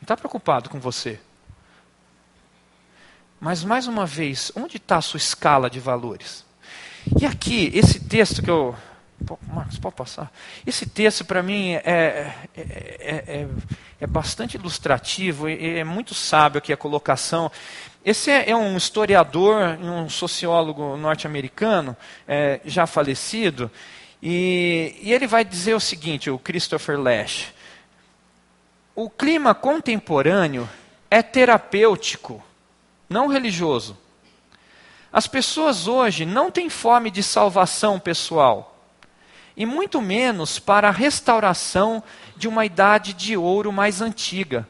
Não está preocupado com você. Mas, mais uma vez, onde está a sua escala de valores? E aqui, esse texto que eu Marcos, pode passar? Esse texto, para mim, é, é, é, é, bastante ilustrativo, e é muito sábio aqui a colocação. Esse é, um historiador, um sociólogo norte-americano, já falecido, e, e ele vai dizer o seguinte, o Christopher Lash. O clima contemporâneo é terapêutico, não religioso. As pessoas hoje não têm fome de salvação pessoal e muito menos para a restauração de uma idade de ouro mais antiga,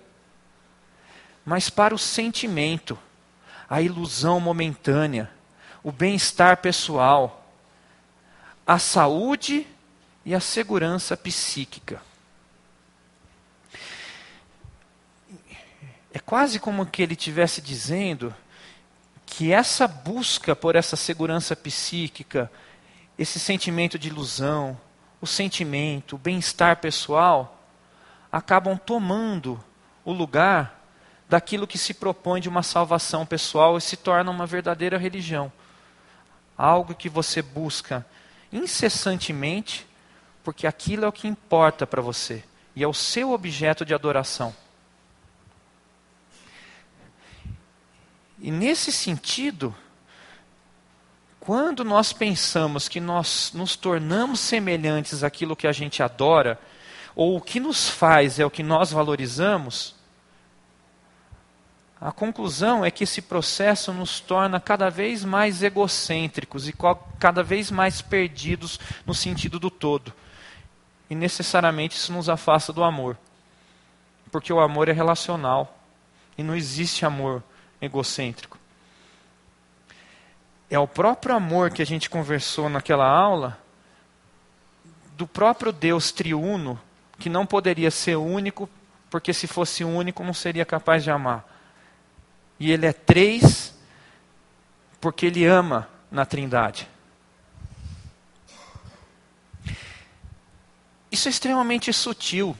mas para o sentimento, a ilusão momentânea, o bem-estar pessoal, a saúde e a segurança psíquica. É quase como que ele estivesse dizendo que essa busca por essa segurança psíquica esse sentimento de ilusão, o sentimento, o bem-estar pessoal, acabam tomando o lugar daquilo que se propõe de uma salvação pessoal e se torna uma verdadeira religião. Algo que você busca incessantemente, porque aquilo é o que importa para você e é o seu objeto de adoração. E nesse sentido, quando nós pensamos que nós nos tornamos semelhantes àquilo que a gente adora, ou o que nos faz é o que nós valorizamos, a conclusão é que esse processo nos torna cada vez mais egocêntricos e cada vez mais perdidos no sentido do todo. E necessariamente isso nos afasta do amor. Porque o amor é relacional. E não existe amor egocêntrico. É o próprio amor que a gente conversou naquela aula, do próprio Deus triuno, que não poderia ser único, porque se fosse único não seria capaz de amar e ele é três porque ele ama na Trindade. Isso é extremamente sutil.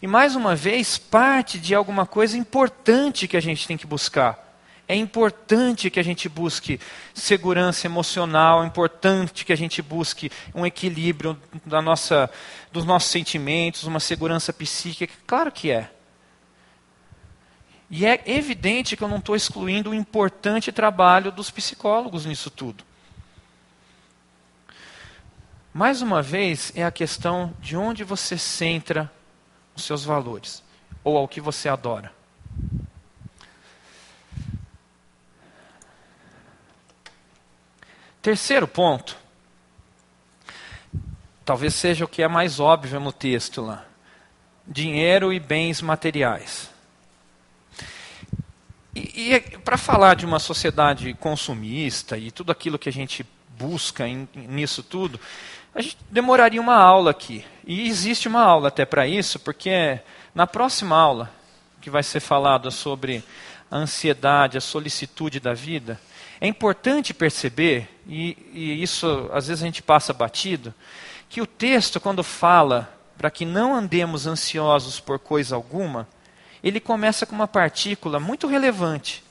E mais uma vez, parte de alguma coisa importante que a gente tem que buscar. É importante que a gente busque segurança emocional, é importante que a gente busque um equilíbrio da nossa, dos nossos sentimentos, uma segurança psíquica. Claro que é. E é evidente que eu não estou excluindo o importante trabalho dos psicólogos nisso tudo. Mais uma vez, é a questão de onde você centra os seus valores, ou ao que você adora. Terceiro ponto, talvez seja o que é mais óbvio no texto lá: dinheiro e bens materiais. E, e para falar de uma sociedade consumista e tudo aquilo que a gente busca nisso tudo, a gente demoraria uma aula aqui. E existe uma aula até para isso, porque na próxima aula, que vai ser falada sobre a ansiedade, a solicitude da vida, é importante perceber, e, e isso às vezes a gente passa batido, que o texto, quando fala para que não andemos ansiosos por coisa alguma, ele começa com uma partícula muito relevante.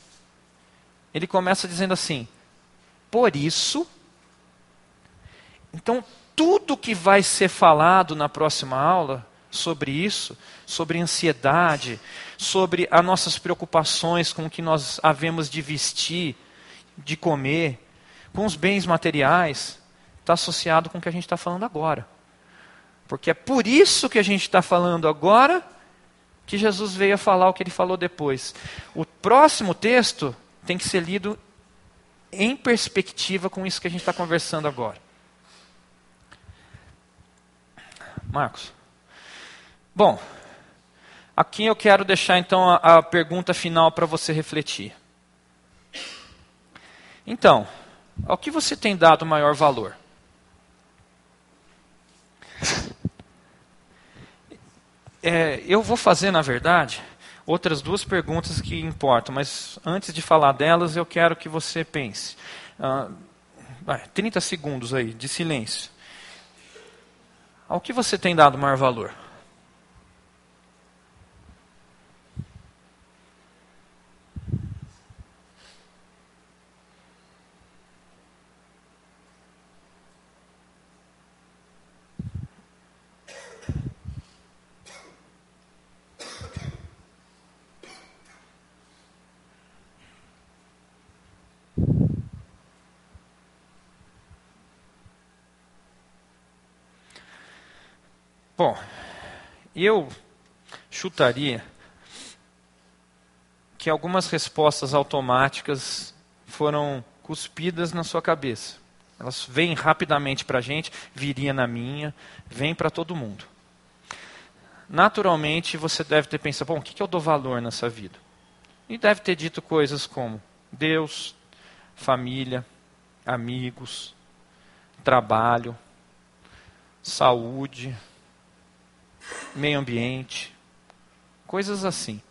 Ele começa dizendo assim: por isso. Então, tudo que vai ser falado na próxima aula sobre isso, sobre ansiedade, sobre as nossas preocupações com o que nós havemos de vestir, de comer, com os bens materiais, está associado com o que a gente está falando agora. Porque é por isso que a gente está falando agora que Jesus veio a falar o que ele falou depois. O próximo texto tem que ser lido em perspectiva com isso que a gente está conversando agora. Marcos. Bom, aqui eu quero deixar então a, a pergunta final para você refletir. Então, ao que você tem dado maior valor? É, eu vou fazer, na verdade, outras duas perguntas que importam, mas antes de falar delas, eu quero que você pense. Ah, 30 segundos aí de silêncio. Ao que você tem dado maior valor? Bom, eu chutaria que algumas respostas automáticas foram cuspidas na sua cabeça. Elas vêm rapidamente para a gente, viria na minha, vem para todo mundo. Naturalmente, você deve ter pensado, bom, o que, que eu dou valor nessa vida? E deve ter dito coisas como Deus, família, amigos, trabalho, saúde, meio ambiente, coisas assim.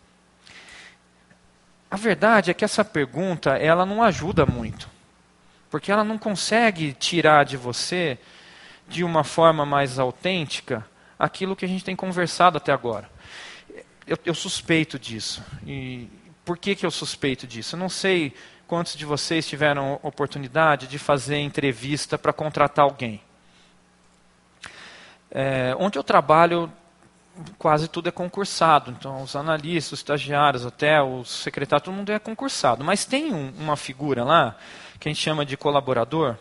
A verdade é que essa pergunta ela não ajuda muito, porque ela não consegue tirar de você, de uma forma mais autêntica, aquilo que a gente tem conversado até agora. Eu, eu suspeito disso. E por que, que eu suspeito disso? Eu não sei quantos de vocês tiveram oportunidade de fazer entrevista para contratar alguém. É, onde eu trabalho, quase tudo é concursado. Então, os analistas, os estagiários, até os secretários, todo mundo é concursado. Mas tem um, uma figura lá, que a gente chama de colaborador,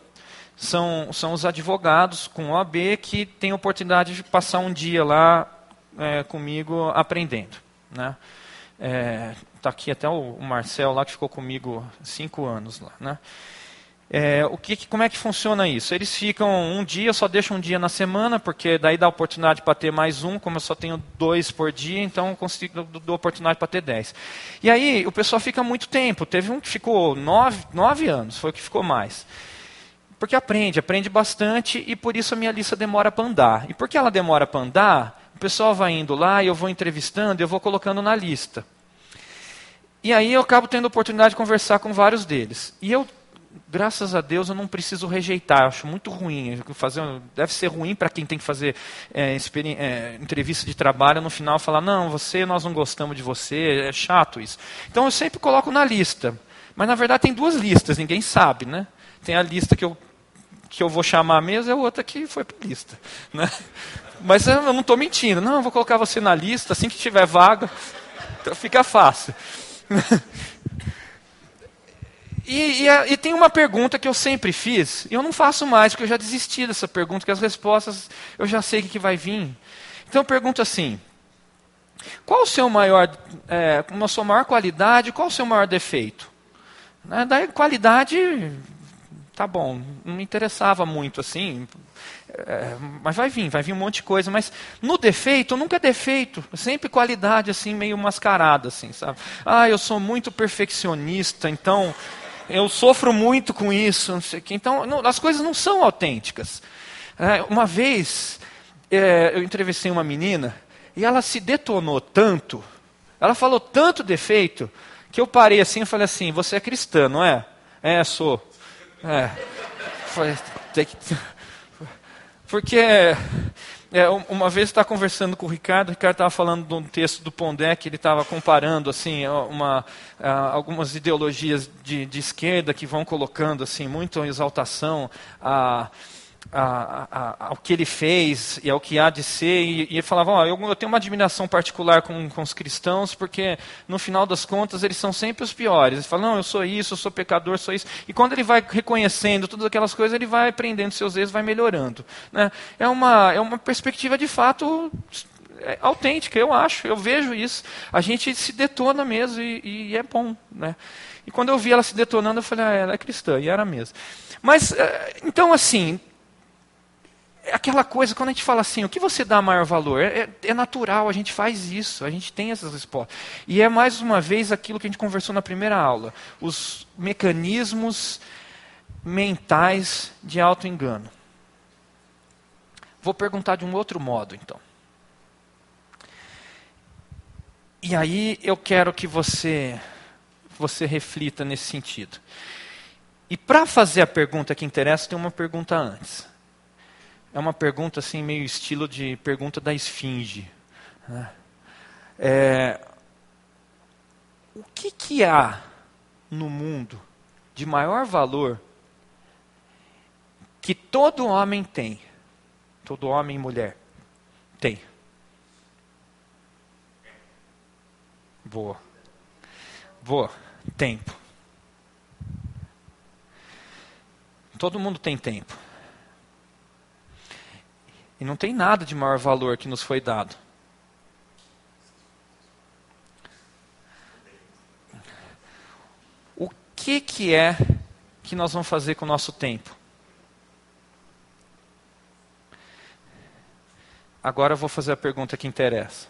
são, são os advogados com OAB que têm a oportunidade de passar um dia lá é, comigo aprendendo. Né? Está aqui até o, o Marcel lá que ficou comigo cinco anos lá. Né? É, o que, como é que funciona isso? Eles ficam um dia, eu só deixo um dia na semana, porque daí dá oportunidade para ter mais um, como eu só tenho dois por dia, então eu consigo dou oportunidade para ter dez. E aí o pessoal fica muito tempo. Teve um que ficou nove, nove anos, foi o que ficou mais. Porque aprende, aprende bastante e por isso a minha lista demora para andar. E porque ela demora para andar, o pessoal vai indo lá, eu vou entrevistando, eu vou colocando na lista. E aí eu acabo tendo oportunidade de conversar com vários deles. E eu graças a Deus eu não preciso rejeitar, acho muito ruim. Fazer, deve ser ruim para quem tem que fazer é, é, entrevista de trabalho no final falar, não, você, nós não gostamos de você, é chato isso. Então eu sempre coloco na lista. Mas na verdade tem duas listas, ninguém sabe, né? Tem a lista que eu, que eu vou chamar mesmo e a outra que foi para a lista. Né? Mas eu não estou mentindo. Não, eu vou colocar você na lista, assim que tiver vaga, fica fácil. E, e, e, tem uma pergunta que eu sempre fiz, e eu não faço mais, porque eu já desisti dessa pergunta, porque as respostas eu já sei o que vai vir. Então eu pergunto assim: qual o seu maior, é, a sua maior qualidade, qual o seu maior defeito? Né, da qualidade, tá bom, não me interessava muito assim, é, mas vai vir, vai vir um monte de coisa. Mas no defeito, nunca é defeito, sempre qualidade assim meio mascarada, assim, sabe? Ah, eu sou muito perfeccionista, então eu sofro muito com isso, não sei o quê. Então, não, as coisas não são autênticas. É, uma vez, é, eu entrevistei uma menina e ela se detonou tanto, ela falou tanto defeito, que eu parei assim e falei assim: Você é cristã, não é? É, sou. É. Falei, tem que. Porque é, uma vez estava conversando com o Ricardo, o Ricardo estava falando de um texto do Pondé que ele estava comparando assim uma, algumas ideologias de, de, esquerda que vão colocando assim muito exaltação a a, a, ao que ele fez e ao que há de ser, e, e ele falava: oh, eu, eu, tenho uma admiração particular com, com, os cristãos, porque no final das contas eles são sempre os piores. Ele fala: não, eu sou isso, eu sou pecador, sou isso. E quando ele vai reconhecendo todas aquelas coisas, ele vai aprendendo seus erros, vai melhorando. Né? É, uma, é uma perspectiva de fato é autêntica, eu acho, eu vejo isso. A gente se detona mesmo e, e, é bom. Né? E quando eu vi ela se detonando, eu falei, ah, ela é cristã, e era mesmo. Mas, eh, então, assim, é aquela coisa, quando a gente fala assim, o que você dá maior valor? É, é, natural, a gente faz isso, a gente tem essas respostas. E é mais uma vez aquilo que a gente conversou na primeira aula: os mecanismos mentais de auto-engano. Vou perguntar de um outro modo, então. E aí eu quero que você, você reflita nesse sentido. E para fazer a pergunta que interessa, tem uma pergunta antes é uma pergunta assim meio estilo de pergunta da esfinge. Né? É, o que, que há no mundo de maior valor que todo homem tem? Todo homem e mulher tem. Boa. Boa. Tempo. Todo mundo tem tempo. E não tem nada de maior valor que nos foi dado. O que, que é que nós vamos fazer com o nosso tempo? Agora eu vou fazer a pergunta que interessa.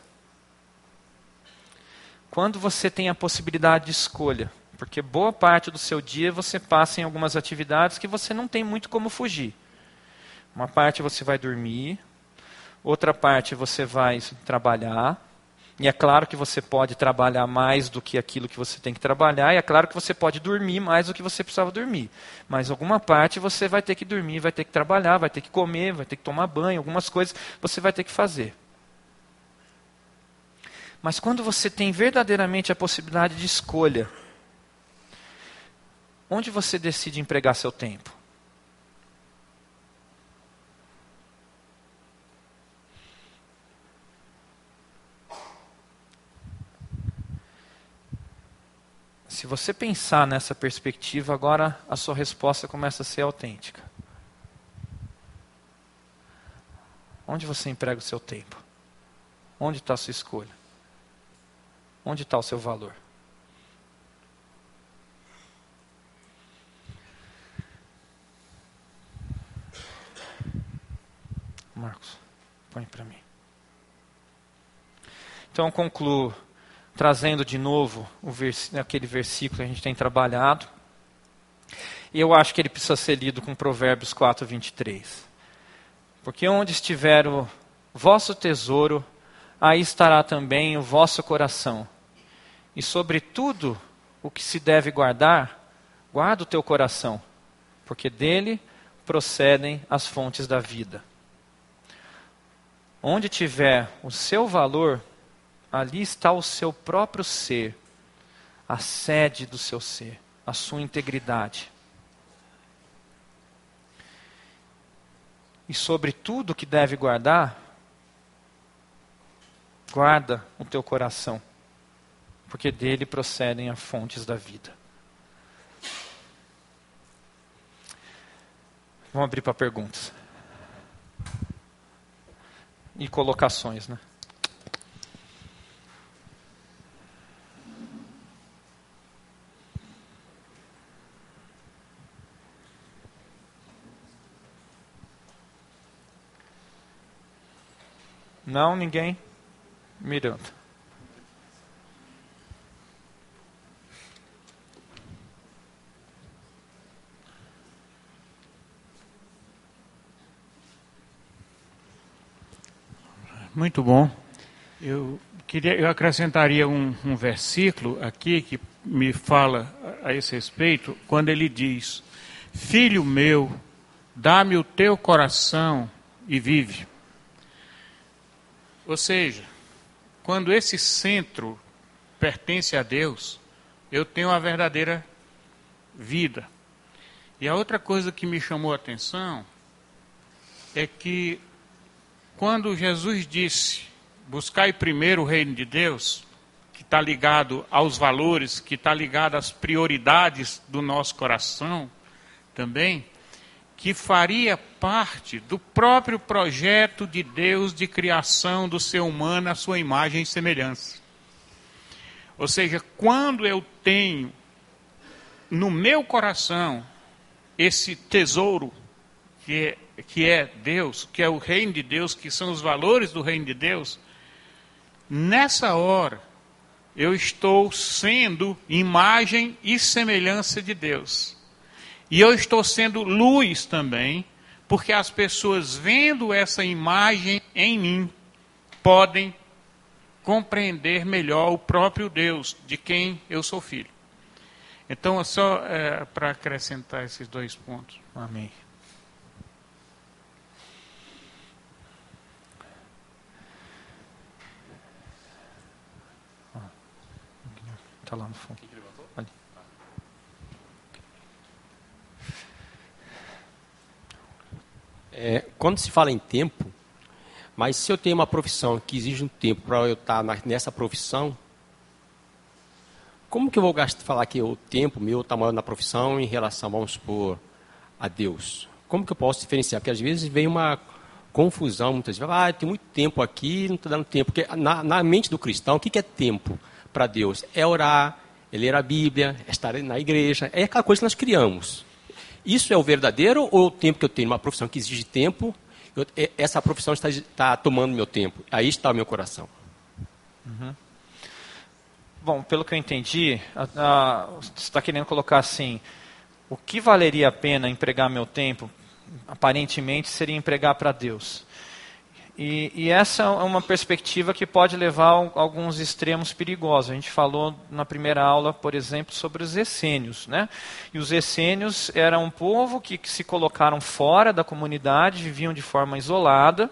Quando você tem a possibilidade de escolha, porque boa parte do seu dia você passa em algumas atividades que você não tem muito como fugir. Uma parte você vai dormir, outra parte você vai trabalhar. E é claro que você pode trabalhar mais do que aquilo que você tem que trabalhar, e é claro que você pode dormir mais do que você precisava dormir. Mas alguma parte você vai ter que dormir, vai ter que trabalhar, vai ter que comer, vai ter que tomar banho, algumas coisas você vai ter que fazer. Mas quando você tem verdadeiramente a possibilidade de escolha, onde você decide empregar seu tempo? Se você pensar nessa perspectiva, agora a sua resposta começa a ser autêntica. Onde você emprega o seu tempo? Onde está a sua escolha? Onde está o seu valor? Marcos, põe para mim. Então concluo trazendo de novo vers aquele versículo que a gente tem trabalhado. E eu acho que ele precisa ser lido com Provérbios 4, 23. Porque onde estiver o vosso tesouro, aí estará também o vosso coração. E sobre tudo o que se deve guardar, guarda o teu coração, porque dele procedem as fontes da vida. Onde tiver o seu valor, ali está o seu próprio ser, a sede do seu ser, a sua integridade. E sobre tudo que deve guardar, guarda o teu coração, porque dele procedem as fontes da vida. Vamos abrir para perguntas e colocações, né? Não, ninguém? Miranda. Muito bom. Eu queria, eu acrescentaria um, um versículo aqui que me fala a, esse respeito, quando ele diz: Filho meu, dá-me o teu coração e vive. Ou seja, quando esse centro pertence a Deus, eu tenho a verdadeira vida. E a outra coisa que me chamou a atenção é que quando Jesus disse: buscai primeiro o reino de Deus, que está ligado aos valores, que está ligado às prioridades do nosso coração também, que faria parte do próprio projeto de Deus de criação do ser humano à sua imagem e semelhança. Ou seja, quando eu tenho no meu coração esse tesouro que é que é Deus, que é o reino de Deus, que são os valores do reino de Deus, nessa hora eu estou sendo imagem e semelhança de Deus. E eu estou sendo luz também, porque as pessoas vendo essa imagem em mim podem compreender melhor o próprio Deus de quem eu sou filho. Então, é só é, para acrescentar esses dois pontos. Amém. Está lá no fundo. Ali. É, quando se fala em tempo, mas se eu tenho uma profissão que exige um tempo para eu estar tá nessa profissão, como que eu vou gastar, falar que o tempo meu está maior na profissão em relação, vamos supor, a Deus? Como que eu posso diferenciar? Porque às vezes vem uma confusão, muitas vezes, ah, tem muito tempo aqui, não estou dando tempo. Porque na, na mente do cristão, o que, que é tempo? para Deus é orar, é ler a Bíblia, é estar na igreja, é aquela coisa que nós criamos. Isso é o verdadeiro ou o tempo que eu tenho uma profissão que exige tempo? Eu, é, essa profissão está, está, tomando meu tempo. Aí está o meu coração. Uhum. Bom, pelo que eu entendi, a, a, você está querendo colocar assim: o que valeria a pena empregar meu tempo? Aparentemente seria empregar para Deus. E, e, essa é uma perspectiva que pode levar a alguns extremos perigosos. A gente falou na primeira aula, por exemplo, sobre os essênios. Né? E os essênios eram um povo que, que se colocaram fora da comunidade, viviam de forma isolada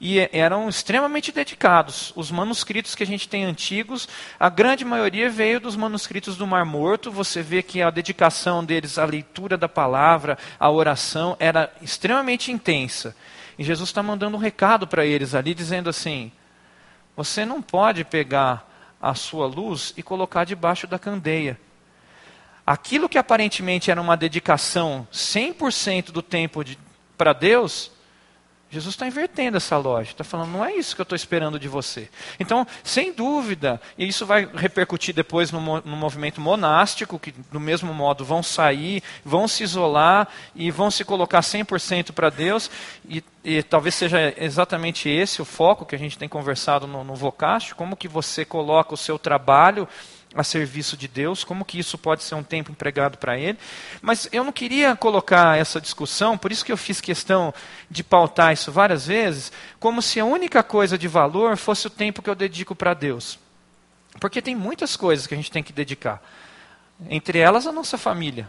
e eram extremamente dedicados. Os manuscritos que a gente tem antigos, a grande maioria veio dos manuscritos do Mar Morto. Você vê que a dedicação deles à leitura da palavra, à oração, era extremamente intensa. E Jesus está mandando um recado para eles ali, dizendo assim: você não pode pegar a sua luz e colocar debaixo da candeia. aquilo que aparentemente era uma dedicação 100% do tempo para Deus, Jesus está invertendo essa lógica, está falando, não é isso que eu estou esperando de você. Então, sem dúvida, e isso vai repercutir depois no, no, movimento monástico, que do mesmo modo vão sair, vão se isolar e vão se colocar 100% para Deus, e, e, talvez seja exatamente esse o foco que a gente tem conversado no, no como que você coloca o seu trabalho a serviço de Deus, como que isso pode ser um tempo empregado para Ele. Mas eu não queria colocar essa discussão, por isso que eu fiz questão de pautar isso várias vezes, como se a única coisa de valor fosse o tempo que eu dedico para Deus. Porque tem muitas coisas que a gente tem que dedicar. Entre elas, a nossa família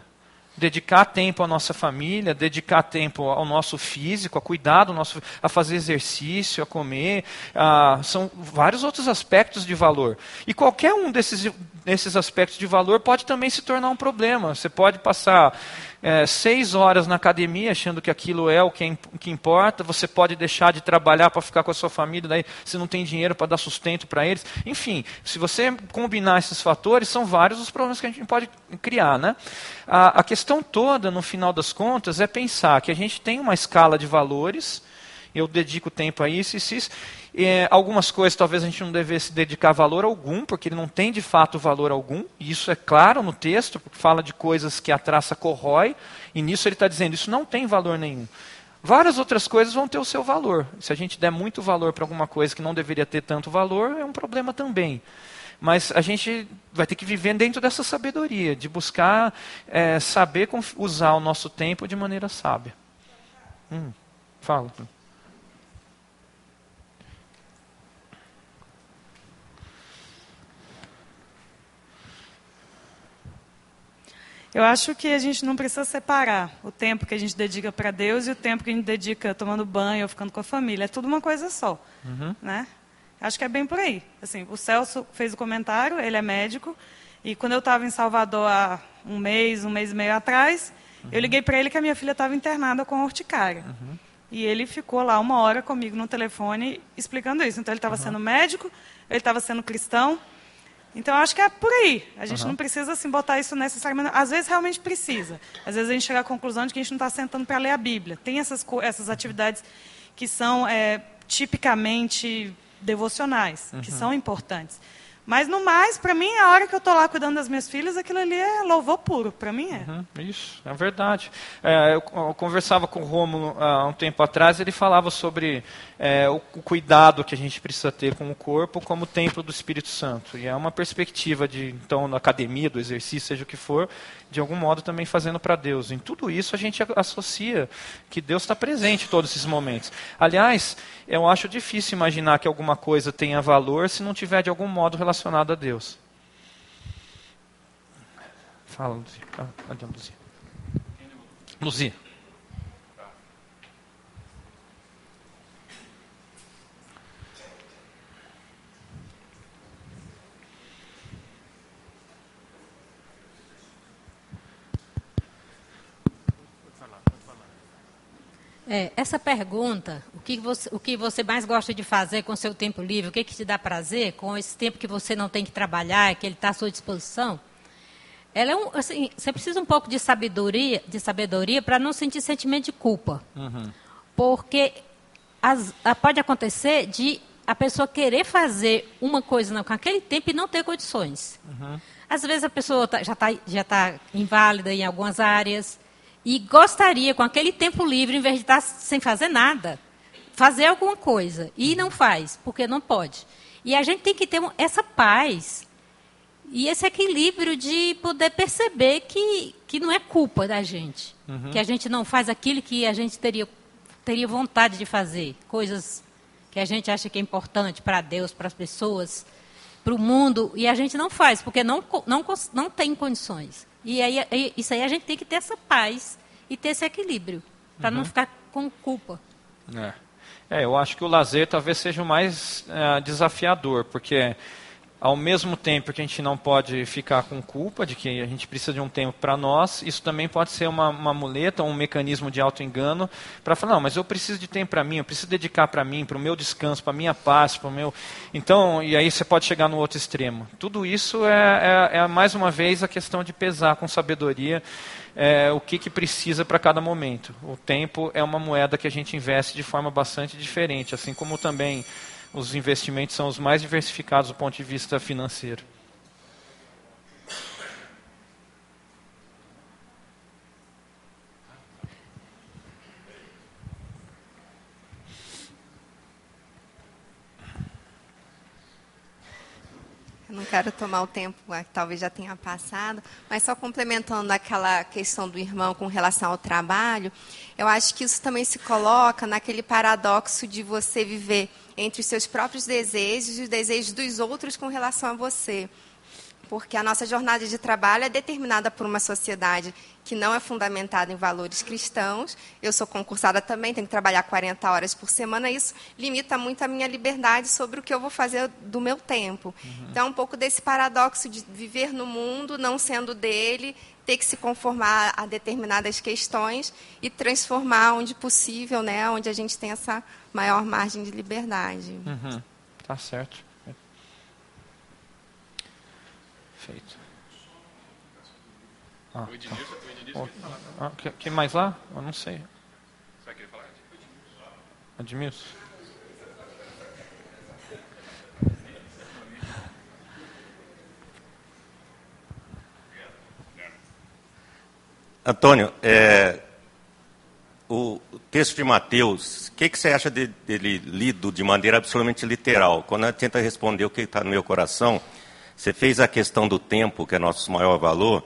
dedicar tempo à nossa família, dedicar tempo ao nosso físico, a cuidar do nosso, a fazer exercício, a comer, a, são vários outros aspectos de valor. E qualquer um desses, desses aspectos de valor pode também se tornar um problema. Você pode passar é, seis horas na academia achando que aquilo é o que, que importa, você pode deixar de trabalhar para ficar com a sua família, daí você não tem dinheiro para dar sustento para eles. Enfim, se você combinar esses fatores, são vários os problemas que a gente pode criar. Né? A, a questão toda, no final das contas, é pensar que a gente tem uma escala de valores, eu dedico tempo a isso, isso, isso. É, algumas coisas talvez a gente não devesse dedicar valor algum, porque ele não tem de fato valor algum, e isso é claro no texto, porque fala de coisas que a traça corrói, e nisso ele está dizendo isso não tem valor nenhum. Várias outras coisas vão ter o seu valor. Se a gente der muito valor para alguma coisa que não deveria ter tanto valor, é um problema também. Mas a gente vai ter que viver dentro dessa sabedoria, de buscar é, saber usar o nosso tempo de maneira sábia. Hum, fala. Eu acho que a gente não precisa separar o tempo que a gente dedica para Deus e o tempo que a gente dedica tomando banho ou ficando com a família. É tudo uma coisa só. Uhum. Né? Acho que é bem por aí. Assim, o Celso fez o comentário, ele é médico, e quando eu estava em Salvador há um mês, um mês e meio atrás, uhum. eu liguei para ele que a minha filha estava internada com urticária. Uhum. E ele ficou lá uma hora comigo no telefone explicando isso. Então ele estava sendo médico, ele estava sendo cristão, então, acho que é por aí. A gente uhum. não precisa assim, botar isso necessariamente. Às vezes, realmente precisa. Às vezes, a gente chega à conclusão de que a gente não está sentando para ler a Bíblia. Tem essas, essas atividades que são é, tipicamente devocionais, uhum. que são importantes. Mas no mais, para mim, a hora que eu estou lá cuidando das minhas filhas, aquilo ali é louvor puro, para mim é. Uhum, isso, é verdade. É, eu, eu, conversava com o Romulo há um tempo atrás, ele falava sobre é, o, o, cuidado que a gente precisa ter com o corpo como templo do Espírito Santo. E é uma perspectiva de, então, na academia, do exercício, seja o que for, de algum modo também fazendo para Deus. Em tudo isso a gente associa que Deus está presente em todos esses momentos. Aliás, eu acho difícil imaginar que alguma coisa tenha valor se não tiver de algum modo relacionado a Deus. Fala, Luzia. Ah, Luzia. Luzia. É, essa pergunta, o que, você, o que você mais gosta de fazer com o seu tempo livre, o que, que te dá prazer com esse tempo que você não tem que trabalhar, que ele está à sua disposição, ela é um, assim, você precisa um pouco de sabedoria, de sabedoria para não sentir sentimento de culpa. Uhum. Porque as, pode acontecer de a pessoa querer fazer uma coisa não, com aquele tempo e não ter condições. Uhum. Às vezes a pessoa tá, já está já tá inválida em algumas áreas, e gostaria, com aquele tempo livre, em vez de estar sem fazer nada, fazer alguma coisa. E não faz, porque não pode. E a gente tem que ter essa paz e esse equilíbrio de poder perceber que, que não é culpa da gente. Uhum. Que a gente não faz aquilo que a gente teria, teria vontade de fazer. Coisas que a gente acha que é importante para Deus, para as pessoas, para o mundo, e a gente não faz, porque não, não, não tem condições. E aí, isso aí a gente tem que ter essa paz e ter esse equilíbrio, para uhum. não ficar com culpa. É. é. eu acho que o lazer talvez seja o mais é, desafiador, porque ao mesmo tempo que a gente não pode ficar com culpa de que a gente precisa de um tempo para nós, isso também pode ser uma, uma muleta, um mecanismo de auto-engano para falar, não, mas eu preciso de tempo para mim, eu preciso dedicar para mim, para o meu descanso, para a minha paz, para o meu... Então, e aí você pode chegar no outro extremo. Tudo isso é, é, é mais uma vez, a questão de pesar com sabedoria é, o que, que precisa para cada momento. O tempo é uma moeda que a gente investe de forma bastante diferente, assim como também os investimentos são os mais diversificados do ponto de vista financeiro. Não quero tomar o tempo talvez já tenha passado, mas só complementando aquela questão do irmão com relação ao trabalho, eu acho que isso também se coloca naquele paradoxo de você viver entre os seus próprios desejos e os desejos dos outros com relação a você. Porque a nossa jornada de trabalho é determinada por uma sociedade que não é fundamentada em valores cristãos. Eu sou concursada também, tenho que trabalhar 40 horas por semana. Isso limita muito a minha liberdade sobre o que eu vou fazer do meu tempo. Uhum. Então, um pouco desse paradoxo de viver no mundo, não sendo dele, ter que se conformar a determinadas questões e transformar onde possível, né, onde a gente tem essa maior margem de liberdade. Uhum. Tá certo. Feito. Ah, tá. ah, que, que, mais lá? Eu não sei. Você vai querer falar? Edmilson. Antônio, é, o texto de Mateus, o que, que, você acha de, dele lido de maneira absolutamente literal? Quando a tenta responder o que está no meu coração, você fez a questão do tempo, que é nosso maior valor,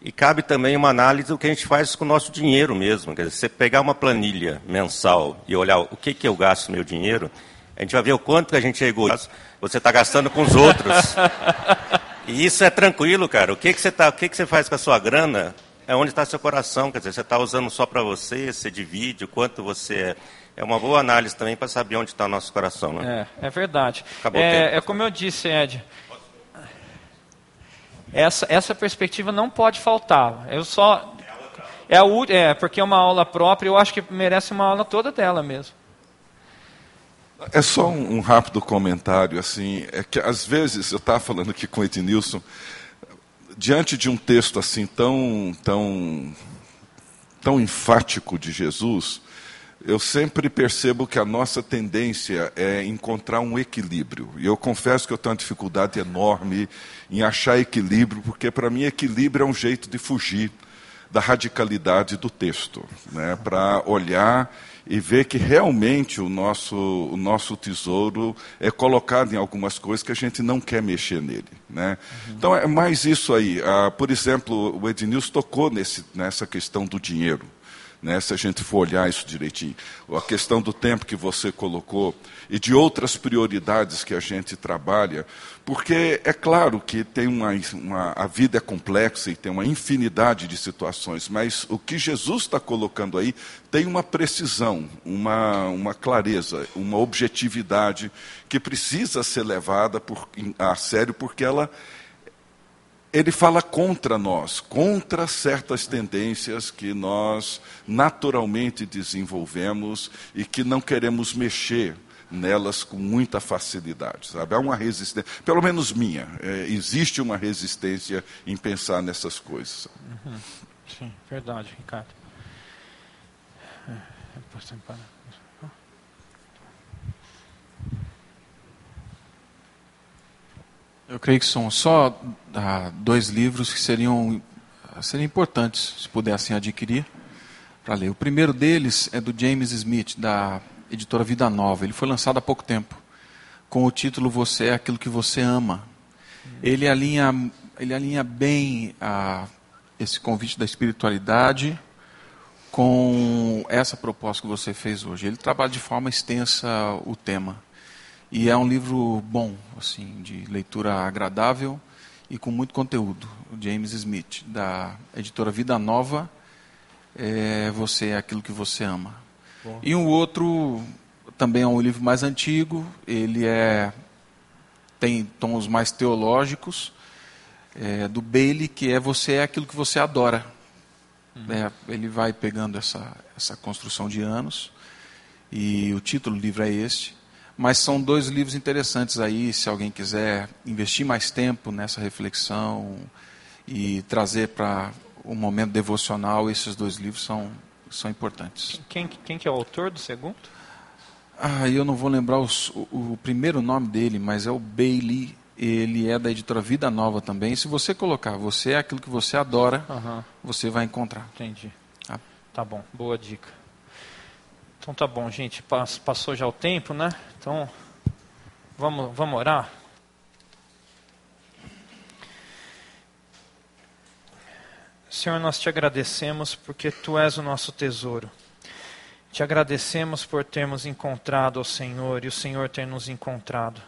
e cabe também uma análise do que a gente faz com o nosso dinheiro mesmo. Quer dizer, você pegar uma planilha mensal e olhar o que, que eu gasto meu dinheiro, a gente vai ver o quanto que a gente é egoísta, você está gastando com os outros. E isso é tranquilo, cara. O que, que, você, tá, o que, que você faz com a sua grana é onde está seu coração. Quer dizer, você está usando só para você, você divide o quanto você é. É uma boa análise também para saber onde está o nosso coração. Né? É, é verdade. É, é, como eu disse, Ed. Essa, essa perspectiva não pode faltar. Eu só. É, a, é, porque é uma aula própria, eu acho que merece uma aula toda dela mesmo. É só um, um rápido comentário, assim, é que às vezes, eu estava falando aqui com o Ednilson, diante de um texto assim tão, tão, tão enfático de Jesus, eu sempre percebo que a nossa tendência é encontrar um equilíbrio. E eu confesso que eu tenho uma dificuldade enorme em achar equilíbrio, porque para mim equilíbrio é um jeito de fugir da radicalidade do texto, né? para olhar e ver que realmente o nosso, o nosso tesouro é colocado em algumas coisas que a gente não quer mexer nele. Né? Uhum. Então é mais isso aí. Ah, por exemplo, o Ednilson tocou nesse, nessa questão do dinheiro né, se a gente for olhar isso direitinho. A questão do tempo que você colocou e de outras prioridades que a gente trabalha, porque é claro que tem uma, uma, a vida é complexa e tem uma infinidade de situações, mas o que Jesus está colocando aí tem uma precisão, uma, uma clareza, uma objetividade que precisa ser levada por, a sério, porque ela ele fala contra nós, contra certas tendências que nós naturalmente desenvolvemos e que não queremos mexer nelas com muita facilidade, sabe? Há uma resistência, pelo menos minha, é, existe uma resistência em pensar nessas coisas. Uhum. Sim, verdade, Ricardo. É, é Eu creio que são só ah, dois livros que seriam, seriam importantes, se pudessem adquirir, para ler. O primeiro deles é do James Smith, da editora Vida Nova. Ele foi lançado há pouco tempo, com o título Você é aquilo que você ama. Ele alinha, ele alinha bem a, esse convite da espiritualidade com essa proposta que você fez hoje. Ele trabalha de forma extensa o tema. E é um livro bom, assim, de leitura agradável e com muito conteúdo. O James Smith, da editora Vida Nova, é Você é aquilo que você ama. Bom. E um outro, também é um livro mais antigo, ele é tem tons mais teológicos, é, do Bailey, que é Você é aquilo que você adora. Uhum. É, ele vai pegando essa, essa construção de anos, e o título do livro é este. Mas são dois livros interessantes aí, se alguém quiser investir mais tempo nessa reflexão e trazer para o momento devocional, esses dois livros são, são importantes. Quem, quem que é o autor do segundo? Ah, eu não vou lembrar os, o, o, primeiro nome dele, mas é o Bailey. Ele é da editora Vida Nova também. Se você colocar, você é aquilo que você adora, uhum. você vai encontrar. Entendi. Ah. Tá bom, boa dica. Então tá bom, gente. Passou já o tempo, né? Então, vamos, vamos orar? Senhor, nós te agradecemos porque tu és o nosso tesouro. Te agradecemos por termos encontrado o Senhor e o Senhor ter nos encontrado.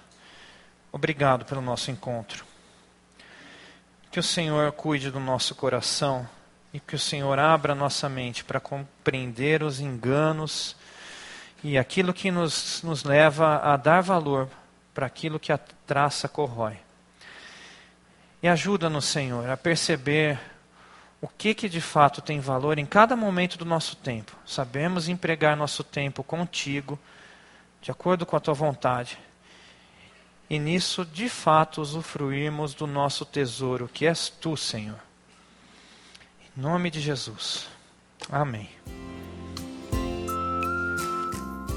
Obrigado pelo nosso encontro. Que o Senhor cuide do nosso coração e que o Senhor abra nossa mente para compreender os enganos e aquilo que nos, nos leva a dar valor para aquilo que a traça corrói. E ajuda-nos, Senhor, a perceber o que, que de fato tem valor em cada momento do nosso tempo. Sabemos empregar nosso tempo contigo, de acordo com a tua vontade. E nisso, de fato, usufruirmos do nosso tesouro, que és tu, Senhor. Em nome de Jesus. Amém.